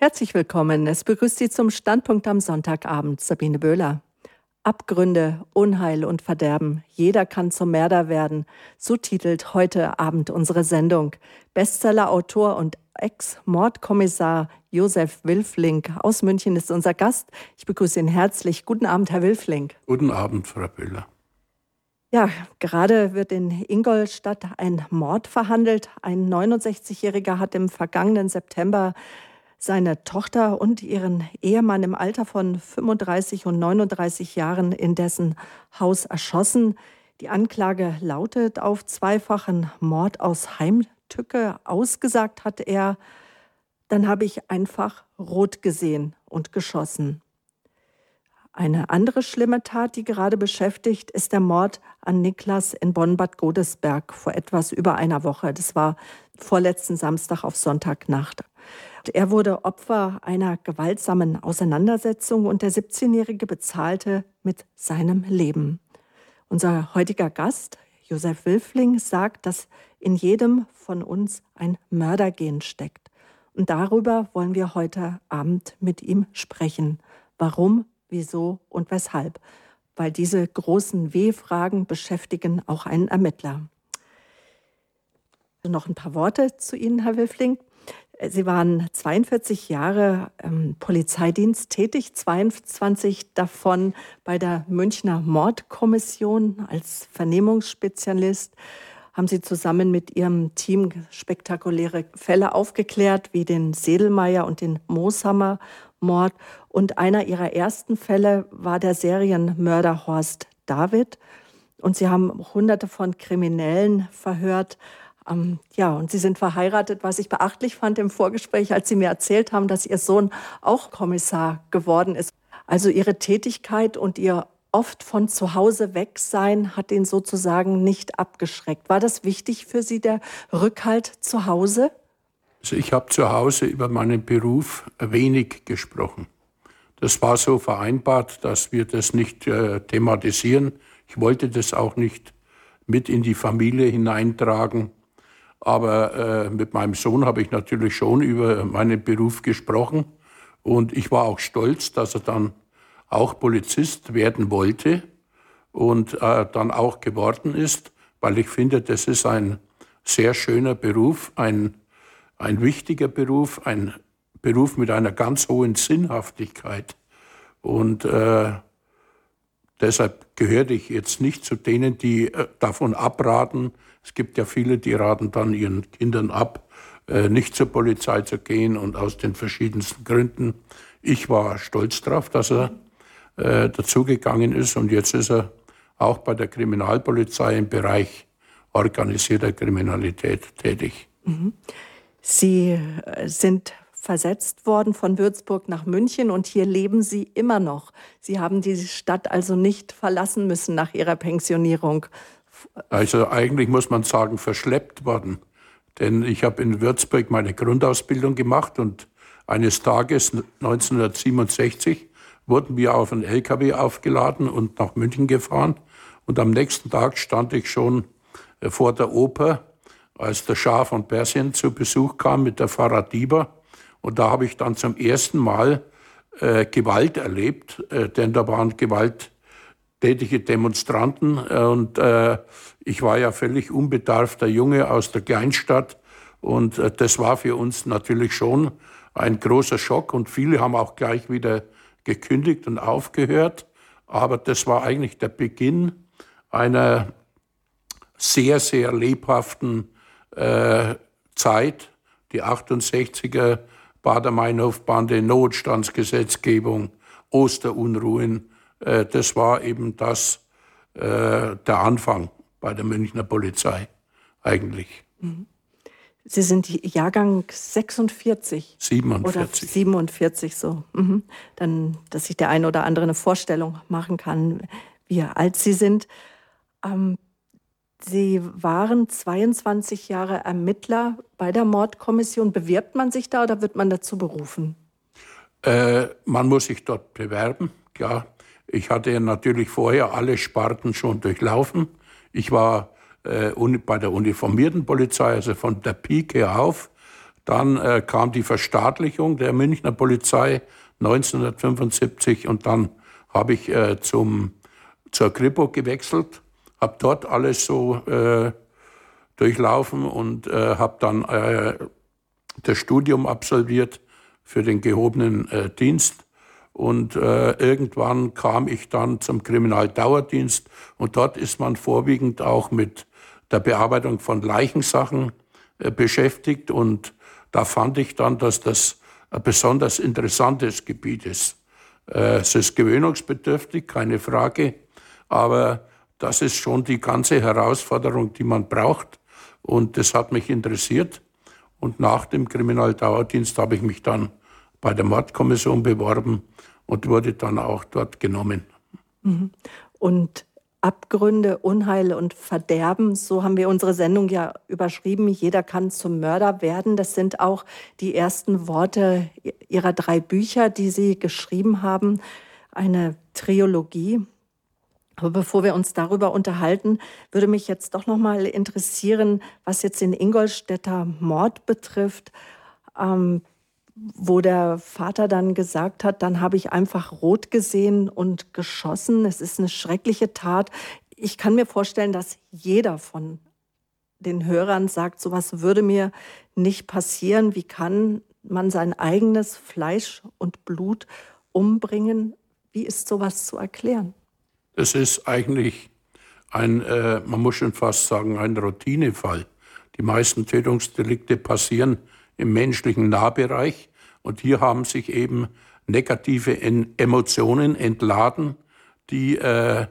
Herzlich willkommen. Es begrüßt Sie zum Standpunkt am Sonntagabend Sabine Böhler. Abgründe, Unheil und Verderben. Jeder kann zum Mörder werden. So titelt heute Abend unsere Sendung. Bestseller-Autor und Ex-Mordkommissar Josef Wilfling aus München ist unser Gast. Ich begrüße ihn herzlich. Guten Abend, Herr Wilfling. Guten Abend, Frau Böhler. Ja, gerade wird in Ingolstadt ein Mord verhandelt. Ein 69-Jähriger hat im vergangenen September seine Tochter und ihren Ehemann im Alter von 35 und 39 Jahren in dessen Haus erschossen. Die Anklage lautet auf zweifachen Mord aus Heimtücke. Ausgesagt hat er, dann habe ich einfach rot gesehen und geschossen. Eine andere schlimme Tat, die gerade beschäftigt, ist der Mord an Niklas in Bonn-Bad Godesberg vor etwas über einer Woche. Das war vorletzten Samstag auf Sonntagnacht. Er wurde Opfer einer gewaltsamen Auseinandersetzung und der 17-Jährige bezahlte mit seinem Leben. Unser heutiger Gast, Josef Wilfling, sagt, dass in jedem von uns ein Mördergen steckt. Und darüber wollen wir heute Abend mit ihm sprechen. Warum, wieso und weshalb? Weil diese großen W-Fragen beschäftigen auch einen Ermittler. Noch ein paar Worte zu Ihnen, Herr Wilfling. Sie waren 42 Jahre im Polizeidienst tätig, 22 davon bei der Münchner Mordkommission als Vernehmungsspezialist. Haben Sie zusammen mit Ihrem Team spektakuläre Fälle aufgeklärt, wie den Sedelmeier und den Mooshammer-Mord. Und einer Ihrer ersten Fälle war der Serienmörder Horst David. Und Sie haben Hunderte von Kriminellen verhört, ähm, ja, und Sie sind verheiratet, was ich beachtlich fand im Vorgespräch, als Sie mir erzählt haben, dass Ihr Sohn auch Kommissar geworden ist. Also Ihre Tätigkeit und Ihr oft von zu Hause weg sein hat ihn sozusagen nicht abgeschreckt. War das wichtig für Sie, der Rückhalt zu Hause? Also ich habe zu Hause über meinen Beruf wenig gesprochen. Das war so vereinbart, dass wir das nicht äh, thematisieren. Ich wollte das auch nicht mit in die Familie hineintragen. Aber äh, mit meinem Sohn habe ich natürlich schon über meinen Beruf gesprochen. Und ich war auch stolz, dass er dann auch Polizist werden wollte und äh, dann auch geworden ist, weil ich finde, das ist ein sehr schöner Beruf, ein, ein wichtiger Beruf, ein Beruf mit einer ganz hohen Sinnhaftigkeit. Und äh, deshalb gehörte ich jetzt nicht zu denen, die äh, davon abraten, es gibt ja viele, die raten dann ihren Kindern ab, äh, nicht zur Polizei zu gehen und aus den verschiedensten Gründen. Ich war stolz darauf, dass er äh, dazugegangen ist und jetzt ist er auch bei der Kriminalpolizei im Bereich organisierter Kriminalität tätig. Mhm. Sie äh, sind versetzt worden von Würzburg nach München und hier leben Sie immer noch. Sie haben die Stadt also nicht verlassen müssen nach Ihrer Pensionierung, also eigentlich muss man sagen, verschleppt worden. Denn ich habe in Würzburg meine Grundausbildung gemacht und eines Tages 1967 wurden wir auf einen LKW aufgeladen und nach München gefahren. Und am nächsten Tag stand ich schon äh, vor der Oper, als der Schah von Persien zu Besuch kam mit der Dieber. Und da habe ich dann zum ersten Mal äh, Gewalt erlebt, äh, denn da waren Gewalt tätige Demonstranten. Und äh, ich war ja völlig unbedarfter Junge aus der Kleinstadt. Und äh, das war für uns natürlich schon ein großer Schock. Und viele haben auch gleich wieder gekündigt und aufgehört. Aber das war eigentlich der Beginn einer sehr, sehr lebhaften äh, Zeit. Die 68er Bader-Meinhof-Bande, Notstandsgesetzgebung, Osterunruhen, äh, das war eben das, äh, der Anfang bei der Münchner Polizei eigentlich. Mhm. Sie sind Jahrgang 46. 47. Oder 47 so. Mhm. Dann, dass sich der eine oder andere eine Vorstellung machen kann, wie alt Sie sind. Ähm, Sie waren 22 Jahre Ermittler bei der Mordkommission. Bewirbt man sich da oder wird man dazu berufen? Äh, man muss sich dort bewerben, klar. Ich hatte natürlich vorher alle Sparten schon durchlaufen. Ich war äh, bei der uniformierten Polizei, also von der Pike auf. Dann äh, kam die Verstaatlichung der Münchner Polizei 1975 und dann habe ich äh, zum, zur Kripo gewechselt, habe dort alles so äh, durchlaufen und äh, habe dann äh, das Studium absolviert für den gehobenen Dienst. Und äh, irgendwann kam ich dann zum Kriminaldauerdienst und dort ist man vorwiegend auch mit der Bearbeitung von Leichensachen äh, beschäftigt. Und da fand ich dann, dass das ein besonders interessantes Gebiet ist. Äh, es ist gewöhnungsbedürftig, keine Frage, aber das ist schon die ganze Herausforderung, die man braucht. Und das hat mich interessiert. Und nach dem Kriminaldauerdienst habe ich mich dann bei der Mordkommission beworben und wurde dann auch dort genommen. Mhm. Und Abgründe, Unheil und Verderben, so haben wir unsere Sendung ja überschrieben. Jeder kann zum Mörder werden. Das sind auch die ersten Worte Ihrer drei Bücher, die Sie geschrieben haben. Eine Trilogie. Aber bevor wir uns darüber unterhalten, würde mich jetzt doch noch mal interessieren, was jetzt den Ingolstädter Mord betrifft, ähm, wo der Vater dann gesagt hat, dann habe ich einfach rot gesehen und geschossen. Es ist eine schreckliche Tat. Ich kann mir vorstellen, dass jeder von den Hörern sagt, sowas würde mir nicht passieren. Wie kann man sein eigenes Fleisch und Blut umbringen? Wie ist sowas zu erklären? Es ist eigentlich ein, äh, man muss schon fast sagen, ein Routinefall. Die meisten Tötungsdelikte passieren im menschlichen Nahbereich und hier haben sich eben negative Emotionen entladen, die äh,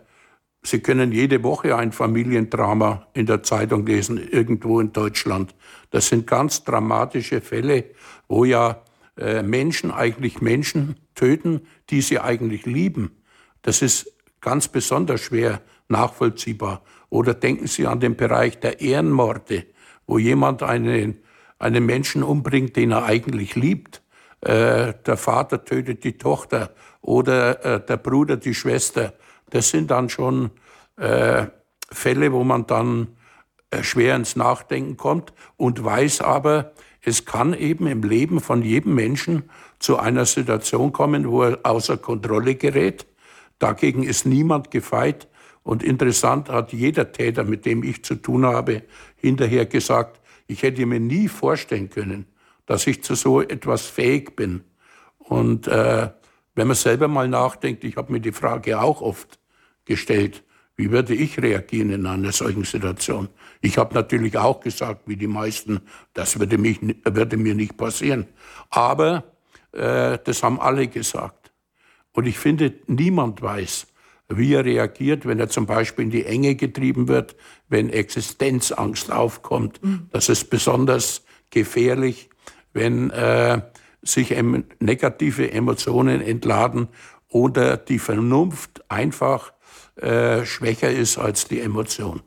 Sie können jede Woche ein Familiendrama in der Zeitung lesen, irgendwo in Deutschland. Das sind ganz dramatische Fälle, wo ja äh, Menschen eigentlich Menschen töten, die sie eigentlich lieben. Das ist ganz besonders schwer nachvollziehbar. Oder denken Sie an den Bereich der Ehrenmorde, wo jemand einen, einen Menschen umbringt, den er eigentlich liebt. Äh, der Vater tötet die Tochter oder äh, der Bruder die Schwester. Das sind dann schon äh, Fälle, wo man dann äh, schwer ins Nachdenken kommt und weiß aber, es kann eben im Leben von jedem Menschen zu einer Situation kommen, wo er außer Kontrolle gerät Dagegen ist niemand gefeit. Und interessant hat jeder Täter, mit dem ich zu tun habe, hinterher gesagt, ich hätte mir nie vorstellen können, dass ich zu so etwas fähig bin. Und äh, wenn man selber mal nachdenkt, ich habe mir die Frage auch oft gestellt, wie würde ich reagieren in einer solchen Situation? Ich habe natürlich auch gesagt, wie die meisten, das würde, mich, würde mir nicht passieren. Aber äh, das haben alle gesagt. Und ich finde, niemand weiß, wie er reagiert, wenn er zum Beispiel in die Enge getrieben wird, wenn Existenzangst aufkommt. Mhm. Das ist besonders gefährlich, wenn äh, sich negative Emotionen entladen oder die Vernunft einfach äh, schwächer ist als die Emotion.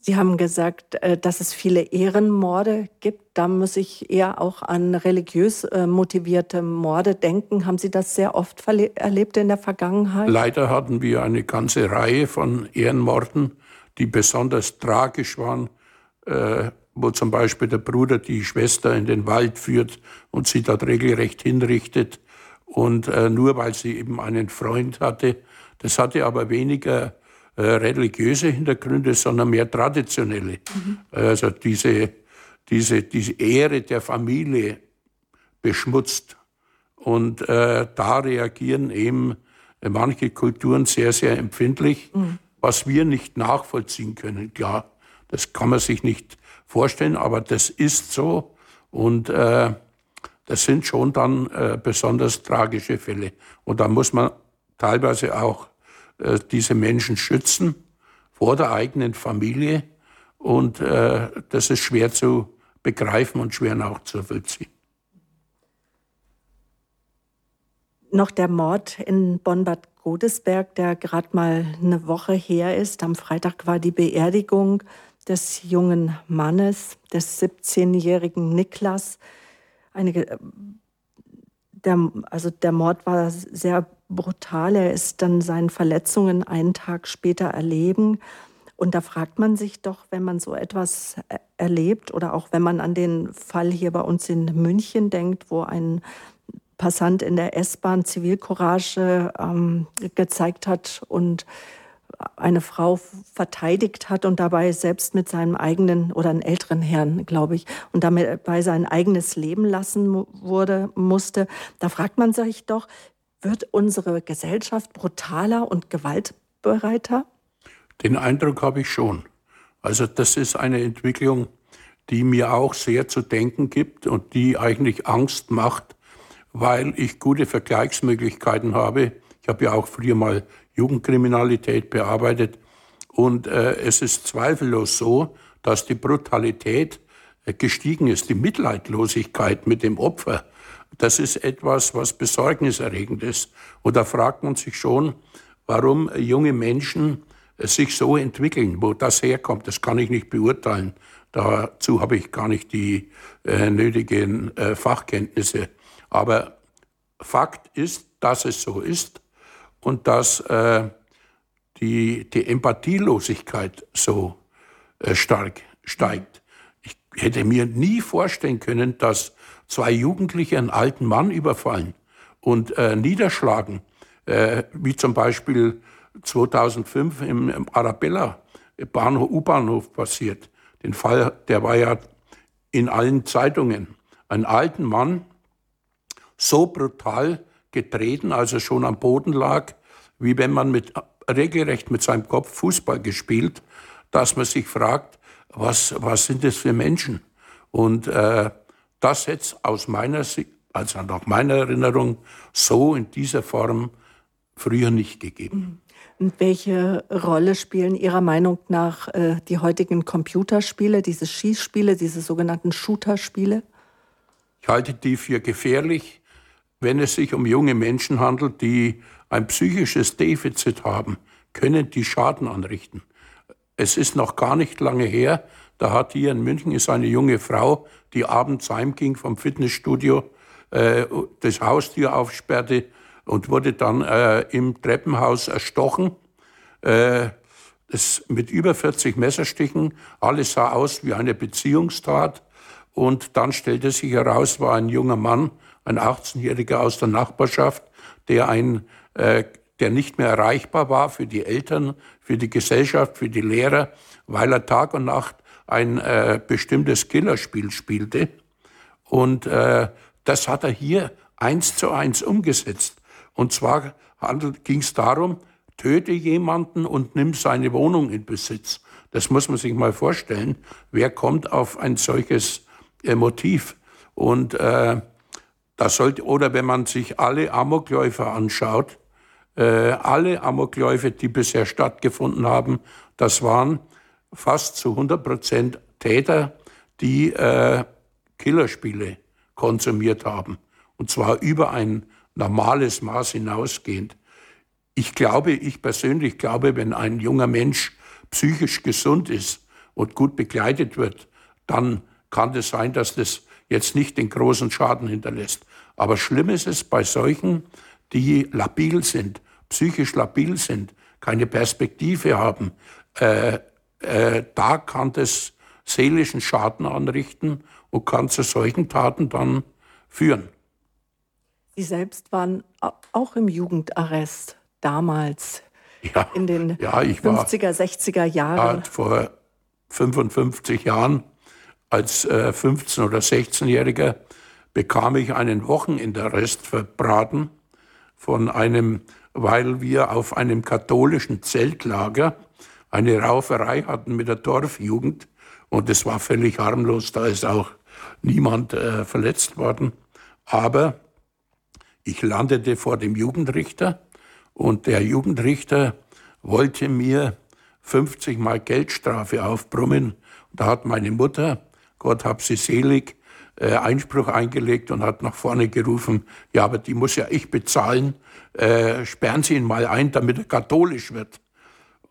Sie haben gesagt, äh, dass es viele Ehrenmorde gibt. Da muss ich eher auch an religiös äh, motivierte Morde denken. Haben Sie das sehr oft erlebt in der Vergangenheit? Leider hatten wir eine ganze Reihe von Ehrenmorden, die besonders tragisch waren, äh, wo zum Beispiel der Bruder die Schwester in den Wald führt und sie dort regelrecht hinrichtet. Und nur weil sie eben einen Freund hatte. Das hatte aber weniger äh, religiöse Hintergründe, sondern mehr traditionelle. Mhm. Also diese, diese, diese Ehre der Familie beschmutzt. Und äh, da reagieren eben manche Kulturen sehr, sehr empfindlich, mhm. was wir nicht nachvollziehen können. Klar, das kann man sich nicht vorstellen, aber das ist so. Und äh, das sind schon dann äh, besonders tragische Fälle. Und da muss man teilweise auch äh, diese Menschen schützen vor der eigenen Familie. Und äh, das ist schwer zu begreifen und schwer nachzuvollziehen. Noch der Mord in Bonn-Bad Godesberg, der gerade mal eine Woche her ist. Am Freitag war die Beerdigung des jungen Mannes, des 17-jährigen Niklas. Eine, äh, der, also der Mord war sehr brutal. Er ist dann seinen Verletzungen einen Tag später erleben. Und da fragt man sich doch, wenn man so etwas erlebt oder auch wenn man an den Fall hier bei uns in München denkt, wo ein Passant in der S-Bahn Zivilcourage ähm, gezeigt hat und eine Frau verteidigt hat und dabei selbst mit seinem eigenen oder einen älteren Herrn, glaube ich, und dabei sein eigenes Leben lassen wurde, musste. Da fragt man sich doch, wird unsere Gesellschaft brutaler und gewaltbereiter? Den Eindruck habe ich schon. Also das ist eine Entwicklung, die mir auch sehr zu denken gibt und die eigentlich Angst macht, weil ich gute Vergleichsmöglichkeiten habe. Ich habe ja auch früher mal Jugendkriminalität bearbeitet und äh, es ist zweifellos so, dass die Brutalität äh, gestiegen ist, die Mitleidlosigkeit mit dem Opfer. Das ist etwas, was besorgniserregend ist. Und da fragt man sich schon, warum junge Menschen sich so entwickeln. Wo das herkommt, das kann ich nicht beurteilen. Dazu habe ich gar nicht die äh, nötigen äh, Fachkenntnisse. Aber Fakt ist, dass es so ist und dass äh, die, die Empathielosigkeit so äh, stark steigt. Ich hätte mir nie vorstellen können, dass zwei Jugendliche einen alten Mann überfallen und äh, niederschlagen, äh, wie zum Beispiel 2005 im, im Arabella U-Bahnhof passiert. Den Fall, der war ja in allen Zeitungen. Einen alten Mann, so brutal getreten, als er schon am Boden lag, wie wenn man mit, regelrecht mit seinem Kopf Fußball gespielt, dass man sich fragt, was, was sind das für Menschen? Und äh, das hätte es aus meiner Sicht, also nach meiner Erinnerung, so in dieser Form früher nicht gegeben. Mhm. Und welche Rolle spielen Ihrer Meinung nach äh, die heutigen Computerspiele, diese Schießspiele, diese sogenannten Shooter-Spiele? Ich halte die für gefährlich, wenn es sich um junge Menschen handelt, die ein psychisches Defizit haben, können die Schaden anrichten. Es ist noch gar nicht lange her, da hat hier in München ist eine junge Frau, die abends heimging vom Fitnessstudio, äh, das Haustier aufsperrte und wurde dann äh, im Treppenhaus erstochen. Äh, das mit über 40 Messerstichen. Alles sah aus wie eine Beziehungstat. Und dann stellte sich heraus, war ein junger Mann, ein 18-Jähriger aus der Nachbarschaft, der ein, äh, der nicht mehr erreichbar war für die Eltern, für die Gesellschaft, für die Lehrer, weil er Tag und Nacht ein äh, bestimmtes Killerspiel spielte. Und äh, das hat er hier eins zu eins umgesetzt. Und zwar ging es darum, töte jemanden und nimm seine Wohnung in Besitz. Das muss man sich mal vorstellen. Wer kommt auf ein solches äh, Motiv? Und äh, das sollte, oder wenn man sich alle Amokläufe anschaut, äh, alle Amokläufe, die bisher stattgefunden haben, das waren fast zu 100 Prozent Täter, die äh, Killerspiele konsumiert haben. Und zwar über ein normales Maß hinausgehend. Ich glaube, ich persönlich glaube, wenn ein junger Mensch psychisch gesund ist und gut begleitet wird, dann kann es sein, dass das jetzt nicht den großen Schaden hinterlässt. Aber schlimm ist es bei solchen, die labil sind, psychisch labil sind, keine Perspektive haben. Äh, äh, da kann das seelischen Schaden anrichten und kann zu solchen Taten dann führen. Sie selbst waren auch im Jugendarrest damals ja, in den ja, 50er, 60er Jahren. vor 55 Jahren als äh, 15- oder 16-Jähriger bekam ich einen Wochenendarrest verbraten von einem, weil wir auf einem katholischen Zeltlager eine Rauferei hatten mit der Dorfjugend und es war völlig harmlos, da ist auch niemand äh, verletzt worden. Aber ich landete vor dem Jugendrichter und der Jugendrichter wollte mir 50 Mal Geldstrafe aufbrummen. Da hat meine Mutter, Gott hab sie selig, äh, Einspruch eingelegt und hat nach vorne gerufen, ja, aber die muss ja ich bezahlen, äh, sperren Sie ihn mal ein, damit er katholisch wird.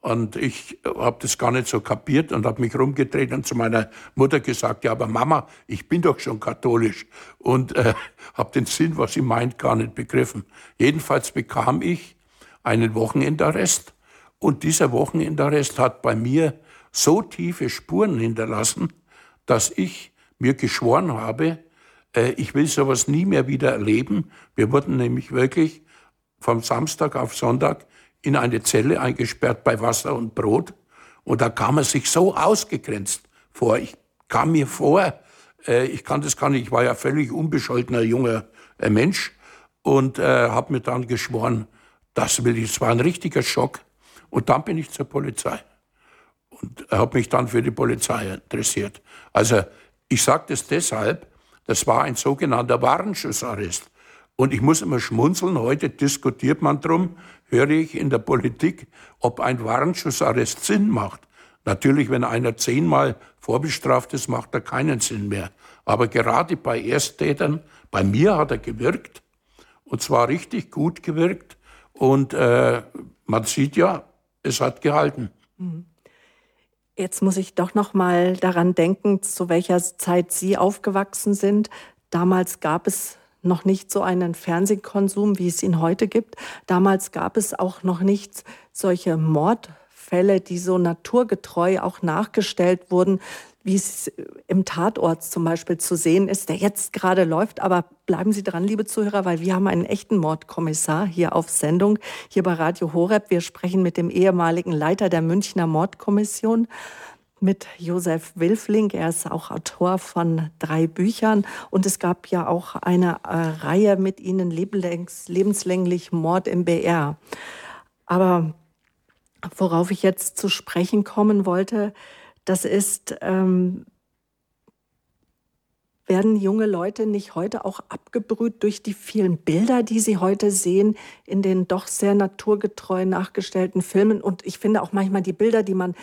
Und ich habe das gar nicht so kapiert und habe mich rumgedreht und zu meiner Mutter gesagt, ja, aber Mama, ich bin doch schon katholisch. Und äh, habe den Sinn, was sie meint, gar nicht begriffen. Jedenfalls bekam ich einen Wochenendarrest Und dieser Wochenendarrest hat bei mir so tiefe Spuren hinterlassen, dass ich mir geschworen habe, äh, ich will sowas nie mehr wieder erleben. Wir wurden nämlich wirklich vom Samstag auf Sonntag in eine Zelle eingesperrt bei Wasser und Brot. Und da kam er sich so ausgegrenzt vor. Ich kam mir vor, äh, ich kann das gar nicht, ich war ja völlig unbescholtener junger äh, Mensch und äh, habe mir dann geschworen, das will ich, es war ein richtiger Schock. Und dann bin ich zur Polizei und habe mich dann für die Polizei interessiert. Also ich sage das deshalb, das war ein sogenannter Warnschussarrest. Und ich muss immer schmunzeln, heute diskutiert man drum, höre ich in der Politik, ob ein Warnschussarrest Sinn macht. Natürlich, wenn einer zehnmal vorbestraft ist, macht er keinen Sinn mehr. Aber gerade bei Ersttätern, bei mir hat er gewirkt, und zwar richtig gut gewirkt. Und äh, man sieht ja, es hat gehalten. Mhm. Jetzt muss ich doch noch mal daran denken, zu welcher Zeit Sie aufgewachsen sind. Damals gab es noch nicht so einen Fernsehkonsum, wie es ihn heute gibt. Damals gab es auch noch nicht solche Mordfälle, die so naturgetreu auch nachgestellt wurden, wie es im Tatort zum Beispiel zu sehen ist, der jetzt gerade läuft. Aber bleiben Sie dran, liebe Zuhörer, weil wir haben einen echten Mordkommissar hier auf Sendung, hier bei Radio Horeb. Wir sprechen mit dem ehemaligen Leiter der Münchner Mordkommission mit Josef Wilfling. Er ist auch Autor von drei Büchern und es gab ja auch eine äh, Reihe mit Ihnen, lebenslänglich Mord im BR. Aber worauf ich jetzt zu sprechen kommen wollte, das ist, ähm, werden junge Leute nicht heute auch abgebrüht durch die vielen Bilder, die sie heute sehen in den doch sehr naturgetreu nachgestellten Filmen? Und ich finde auch manchmal die Bilder, die man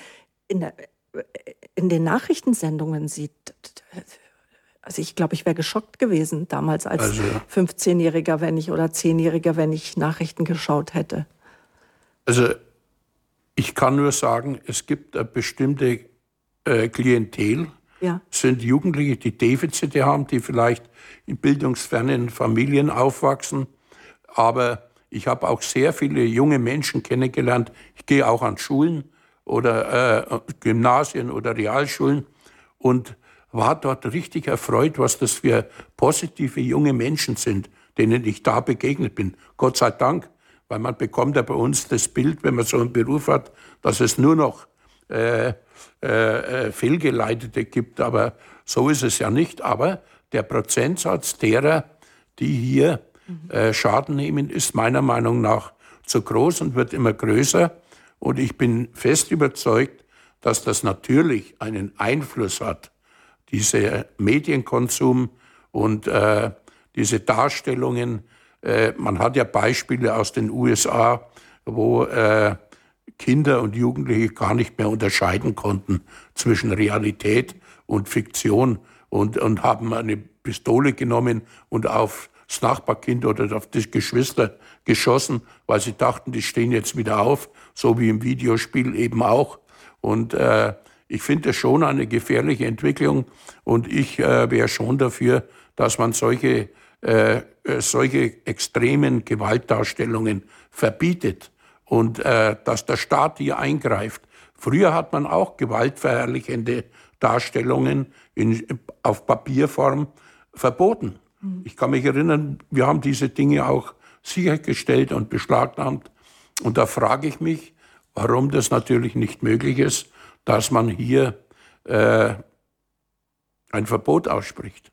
in, der, in den Nachrichtensendungen sieht. Also ich glaube, ich wäre geschockt gewesen damals als also, 15-Jähriger, wenn ich oder 10-Jähriger, wenn ich Nachrichten geschaut hätte. Also ich kann nur sagen, es gibt eine bestimmte äh, Klientel ja. sind Jugendliche, die Defizite haben, die vielleicht in bildungsfernen Familien aufwachsen. Aber ich habe auch sehr viele junge Menschen kennengelernt. Ich gehe auch an Schulen oder äh, Gymnasien oder Realschulen und war dort richtig erfreut, was das für positive junge Menschen sind, denen ich da begegnet bin. Gott sei Dank, weil man bekommt ja bei uns das Bild, wenn man so einen Beruf hat, dass es nur noch äh, äh, äh, Fehlgeleitete gibt, aber so ist es ja nicht. Aber der Prozentsatz derer, die hier äh, Schaden nehmen, ist meiner Meinung nach zu groß und wird immer größer. Und ich bin fest überzeugt, dass das natürlich einen Einfluss hat, dieser Medienkonsum und äh, diese Darstellungen. Äh, man hat ja Beispiele aus den USA, wo äh, Kinder und Jugendliche gar nicht mehr unterscheiden konnten zwischen Realität und Fiktion und, und haben eine Pistole genommen und auf das Nachbarkind oder auf das Geschwister geschossen, weil sie dachten, die stehen jetzt wieder auf, so wie im Videospiel eben auch. Und äh, ich finde das schon eine gefährliche Entwicklung und ich äh, wäre schon dafür, dass man solche, äh, äh solche extremen Gewaltdarstellungen verbietet und äh, dass der Staat hier eingreift. Früher hat man auch gewaltverherrlichende Darstellungen in, auf Papierform verboten. Mhm. Ich kann mich erinnern, wir haben diese Dinge auch sichergestellt und beschlagnahmt. Und da frage ich mich, warum das natürlich nicht möglich ist, dass man hier äh, ein Verbot ausspricht.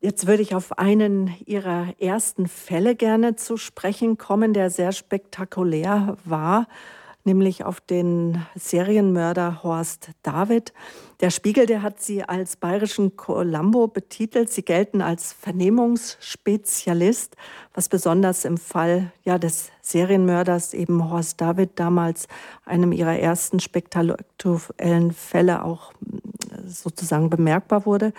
Jetzt würde ich auf einen Ihrer ersten Fälle gerne zu sprechen kommen, der sehr spektakulär war, nämlich auf den Serienmörder Horst David. Der Spiegel, der hat Sie als bayerischen Columbo betitelt. Sie gelten als Vernehmungsspezialist, was besonders im Fall ja, des Serienmörders eben Horst David damals einem Ihrer ersten spektakulären Fälle auch sozusagen bemerkbar wurde.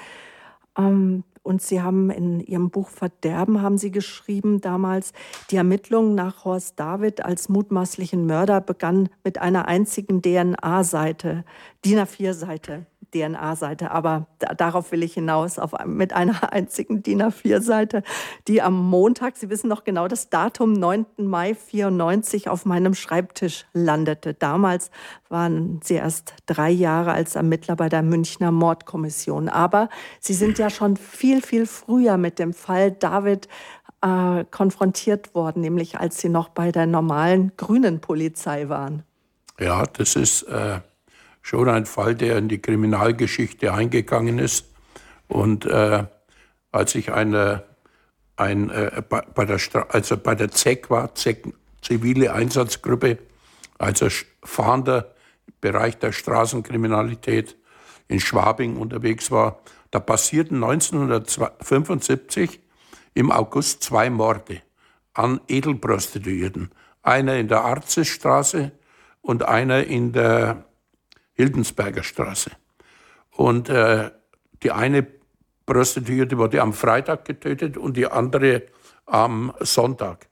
Ähm, Und Sie haben in Ihrem Buch Verderben, haben Sie geschrieben damals, die Ermittlungen nach Horst David als mutmaßlichen Mörder begannen mit einer einzigen DNA-Seite, DIN A4-Seite. DNA-Seite, aber darauf will ich hinaus, auf, mit einer einzigen DIN A4-Seite, die am Montag, Sie wissen noch genau das Datum, 9. Mai 94 auf meinem Schreibtisch landete. Damals waren Sie erst drei Jahre als Ermittler bei der Münchner Mordkommission. Aber Sie sind ja schon viel, viel früher mit dem Fall David äh, konfrontiert worden, nämlich als Sie noch bei der normalen grünen Polizei waren. Ja, das ist äh, schon ein Fall, der in die Kriminalgeschichte eingegangen ist. Und äh, als ich eine, ein, äh, bei, der also bei der ZEC war, ZEC, zivile Einsatzgruppe, also fahrender Bereich der Straßenkriminalität in Schwabing unterwegs war, da passierten 1975 im August zwei Morde an Edelprostituierten. Einer in der Arzesstraße und einer in der Hildensberger Straße. Und äh, die eine Prostituierte wurde am Freitag getötet und die andere am Sonntag.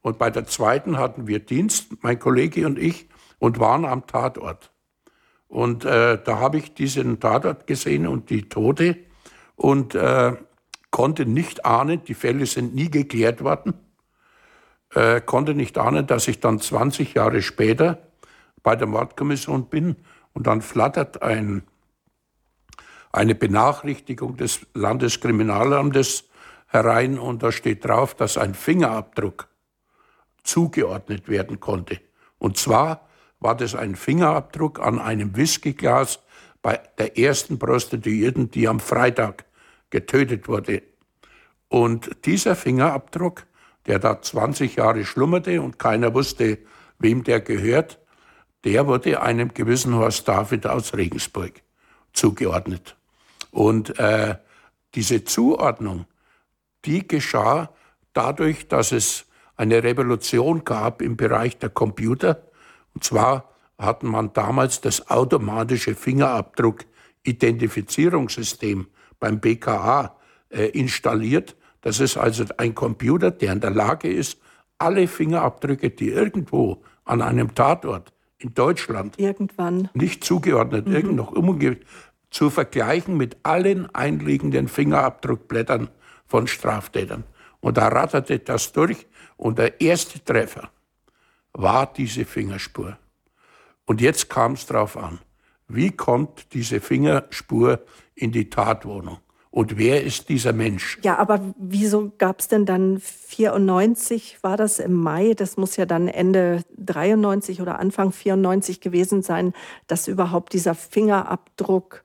Und bei der zweiten hatten wir Dienst, mein Kollege und ich, und waren am Tatort. Und äh, da habe ich diesen Tatort gesehen und die Tote und äh, konnte nicht ahnen, die Fälle sind nie geklärt worden, äh, konnte nicht ahnen, dass ich dann 20 Jahre später bei der Mordkommission bin und dann flattert ein, eine Benachrichtigung des Landeskriminalamtes herein und da steht drauf, dass ein Fingerabdruck zugeordnet werden konnte. Und zwar war das ein Fingerabdruck an einem Whiskyglas bei der ersten Prostituierten, die am Freitag getötet wurde. Und dieser Fingerabdruck, der da 20 Jahre schlummerte und keiner wusste, wem der gehört, der wurde einem gewissen Horst David aus Regensburg zugeordnet. Und äh, diese Zuordnung, die geschah dadurch, dass es eine Revolution gab im Bereich der Computer. Und zwar hat man damals das automatische Fingerabdruck-Identifizierungssystem beim BKA äh, installiert. Das ist also ein Computer, der in der Lage ist, alle Fingerabdrücke, die irgendwo an einem Tatort in Deutschland irgendwann nicht zugeordnet, mhm. irgend noch umge zu vergleichen mit allen einliegenden Fingerabdruckblättern von Straftätern. Und da ratterte das durch und der erste Treffer war diese Fingerspur. Und jetzt kam es darauf an, wie kommt diese Fingerspur in die Tatwohnung? Und wer ist dieser Mensch? Ja, aber wieso gab es denn dann 94, war das im Mai, das muss ja dann Ende 93 oder Anfang 94 gewesen sein, dass überhaupt dieser Fingerabdruck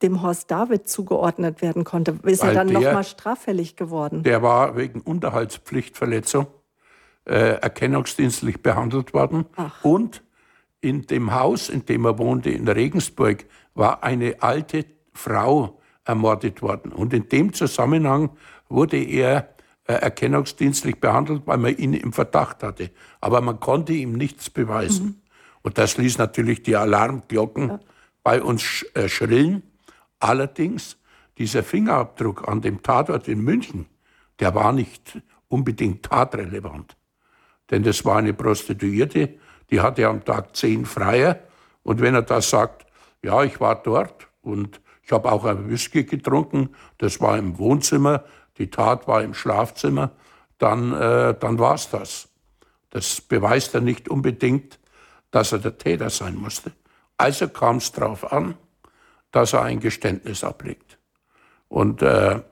dem Horst David zugeordnet werden konnte. Ist Weil er dann nochmal straffällig geworden? Der war wegen Unterhaltspflichtverletzung äh, erkennungsdienstlich behandelt worden. Ach. Und in dem Haus, in dem er wohnte, in Regensburg, war eine alte Frau, ermordet worden. Und in dem Zusammenhang wurde er äh, erkennungsdienstlich behandelt, weil man ihn im Verdacht hatte. Aber man konnte ihm nichts beweisen. Mhm. Und das ließ natürlich die Alarmglocken ja. bei uns äh, schrillen. Allerdings, dieser Fingerabdruck an dem Tatort in München, der war nicht unbedingt tatrelevant. Denn das war eine Prostituierte, die hatte am Tag zehn Freier. Und wenn er da sagt, ja, ich war dort und ich habe auch ein Whisky getrunken, das war im Wohnzimmer, die Tat war im Schlafzimmer, dann, äh, dann war es das. Das beweist ja nicht unbedingt, dass er der Täter sein musste. Also kam es darauf an, dass er ein Geständnis ablegt. Und äh,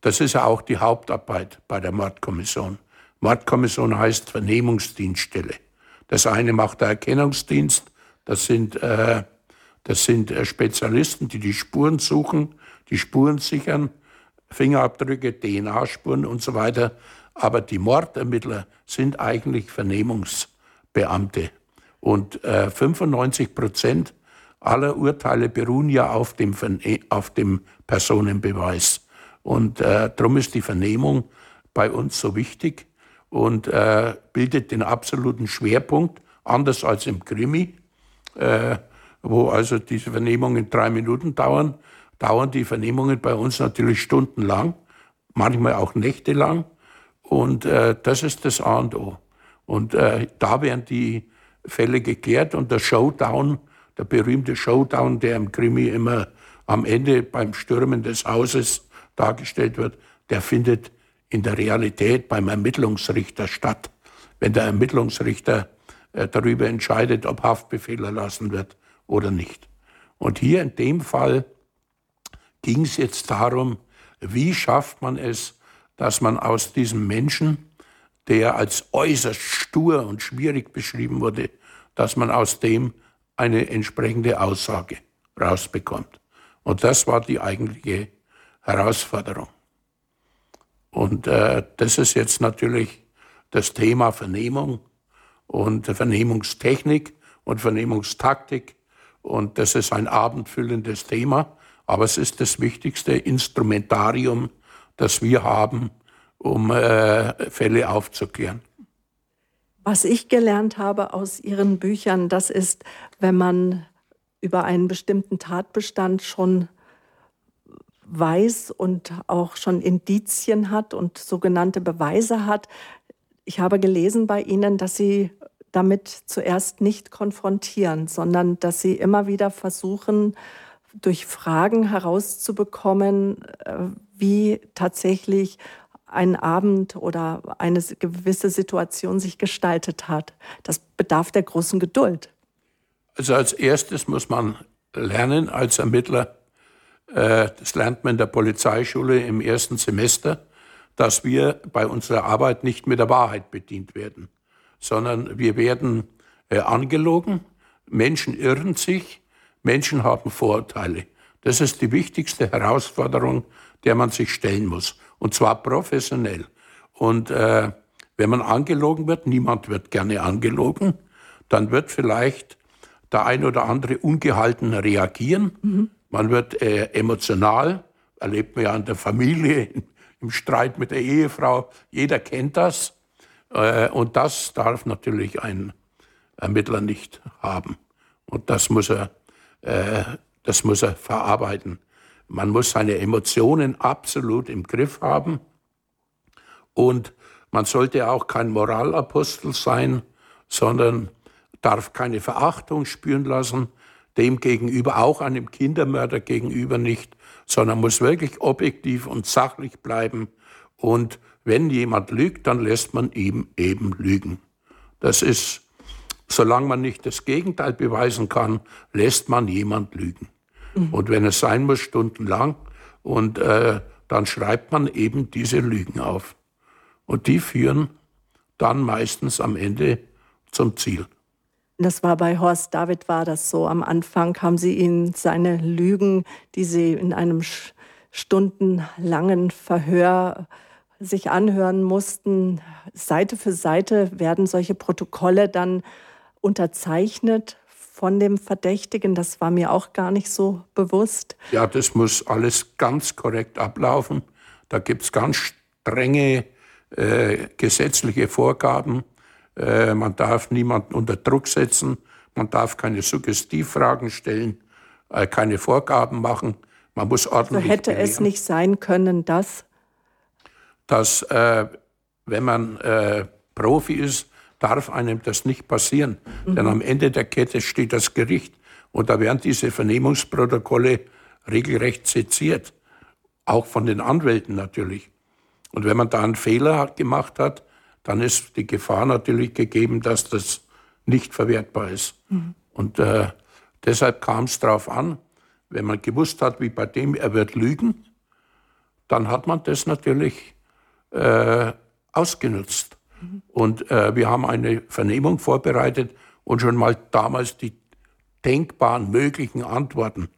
das ist ja auch die Hauptarbeit bei der Mordkommission. Mordkommission heißt Vernehmungsdienststelle. Das eine macht der Erkennungsdienst, das sind äh, das sind äh, Spezialisten, die die Spuren suchen, die Spuren sichern, Fingerabdrücke, DNA-Spuren und so weiter. Aber die Mordermittler sind eigentlich Vernehmungsbeamte. Und äh, 95 Prozent aller Urteile beruhen ja auf dem, auf dem Personenbeweis. Und äh, darum ist die Vernehmung bei uns so wichtig und äh, bildet den absoluten Schwerpunkt, anders als im Krimi. Äh, wo also diese Vernehmungen drei Minuten dauern. dauern die Vernehmungen bei uns natürlich stundenlang, manchmal auch nächtelang. Und äh, das ist das A und O. Und äh, da werden die Fälle geklärt und der Showdown, der berühmte Showdown, der im Krimi immer am Ende beim Stürmen des Hauses dargestellt wird, der findet in der Realität beim Ermittlungsrichter statt. Wenn der Ermittlungsrichter äh, darüber entscheidet, ob Haftbefehl erlassen wird oder nicht. Und hier in dem Fall ging es jetzt darum, wie schafft man es, dass man aus diesem Menschen, der als äußerst stur und schwierig beschrieben wurde, dass man aus dem eine entsprechende Aussage rausbekommt. Und das war die eigentliche Herausforderung. Und äh, das ist jetzt natürlich das Thema Vernehmung und Vernehmungstechnik und Vernehmungstaktik. Und das ist ein abendfüllendes Thema, aber es ist das wichtigste Instrumentarium, das wir haben, um äh, Fälle aufzuklären. Was ich gelernt habe aus Ihren Büchern, das ist, wenn man über einen bestimmten Tatbestand schon weiß und auch schon Indizien hat und sogenannte Beweise hat. Ich habe gelesen bei Ihnen, dass Sie damit zuerst nicht konfrontieren, sondern dass Sie immer wieder versuchen, durch Fragen herauszubekommen, äh, wie tatsächlich ein Abend oder eine gewisse Situation sich gestaltet hat. Das bedarf der großen Geduld. Also als erstes muss man lernen als Ermittler, äh, das lernt man in der Polizeischule im ersten Semester, dass wir bei unserer Arbeit nicht mit der Wahrheit bedient werden, sondern wir werden äh, angelogen, Menschen irren sich, Menschen haben Vorurteile. Das ist die wichtigste Herausforderung, der man sich stellen muss und zwar professionell. Und äh, wenn man angelogen wird, niemand wird gerne angelogen, dann wird vielleicht der ein oder andere ungehalten reagieren. Mhm. Man wird äh, emotional, erlebt man ja in der Familie, im Streit mit der Ehefrau. Jeder kennt das. Äh, und das darf natürlich ein Ermittler nicht haben. Und das muss er, äh, das muss er verarbeiten. Man muss seine Emotionen absolut im Griff haben. Und man sollte auch kein Moralapostel sein, sondern darf keine Verachtung spüren lassen, dem gegenüber, auch einem Kindermörder gegenüber nicht, sondern muss wirklich objektiv und sachlich bleiben. Und wenn jemand lügt, dann lässt man ihm eben lügen. Das ist, solange man nicht das Gegenteil beweisen kann, lässt man jemand lügen. Mhm. Und wenn es sein muss, stundenlang. Und äh, dann schreibt man eben diese Lügen auf. Und die führen dann meistens am Ende zum Ziel. Das war bei Horst David war das so. Am Anfang haben sie ihn seine Lügen, die sie in einem stundenlangen Verhör sich anhören mussten. Seite für Seite werden solche Protokolle dann unterzeichnet von dem Verdächtigen. Das war mir auch gar nicht so bewusst. Ja, das muss alles ganz korrekt ablaufen. Da gibt es ganz strenge äh, gesetzliche Vorgaben. Äh, man darf niemanden unter Druck setzen. Man darf keine Suggestivfragen stellen, äh, keine Vorgaben machen. Man muss ordentlich. So hätte belehren. es nicht sein können, dass. Dass, äh, wenn man Profi ist, darf einem das nicht passieren. Mhm. Denn am Ende der Kette steht das Gericht. Und da werden diese Vernehmungsprotokolle regelrecht seziert. Auch von den Anwälten natürlich. Und wenn man da einen Fehler gemacht hat, dann ist die Gefahr natürlich gegeben, dass das nicht verwertbar ist. Mhm. Und äh, deshalb kam es darauf an, wenn man gewusst hat, wie bei dem, er wird lügen, dann hat man das natürlich äh, ausgenutzt. Und äh, wir haben eine Vernehmung vorbereitet und schon mal damals die denkbaren möglichen Antworten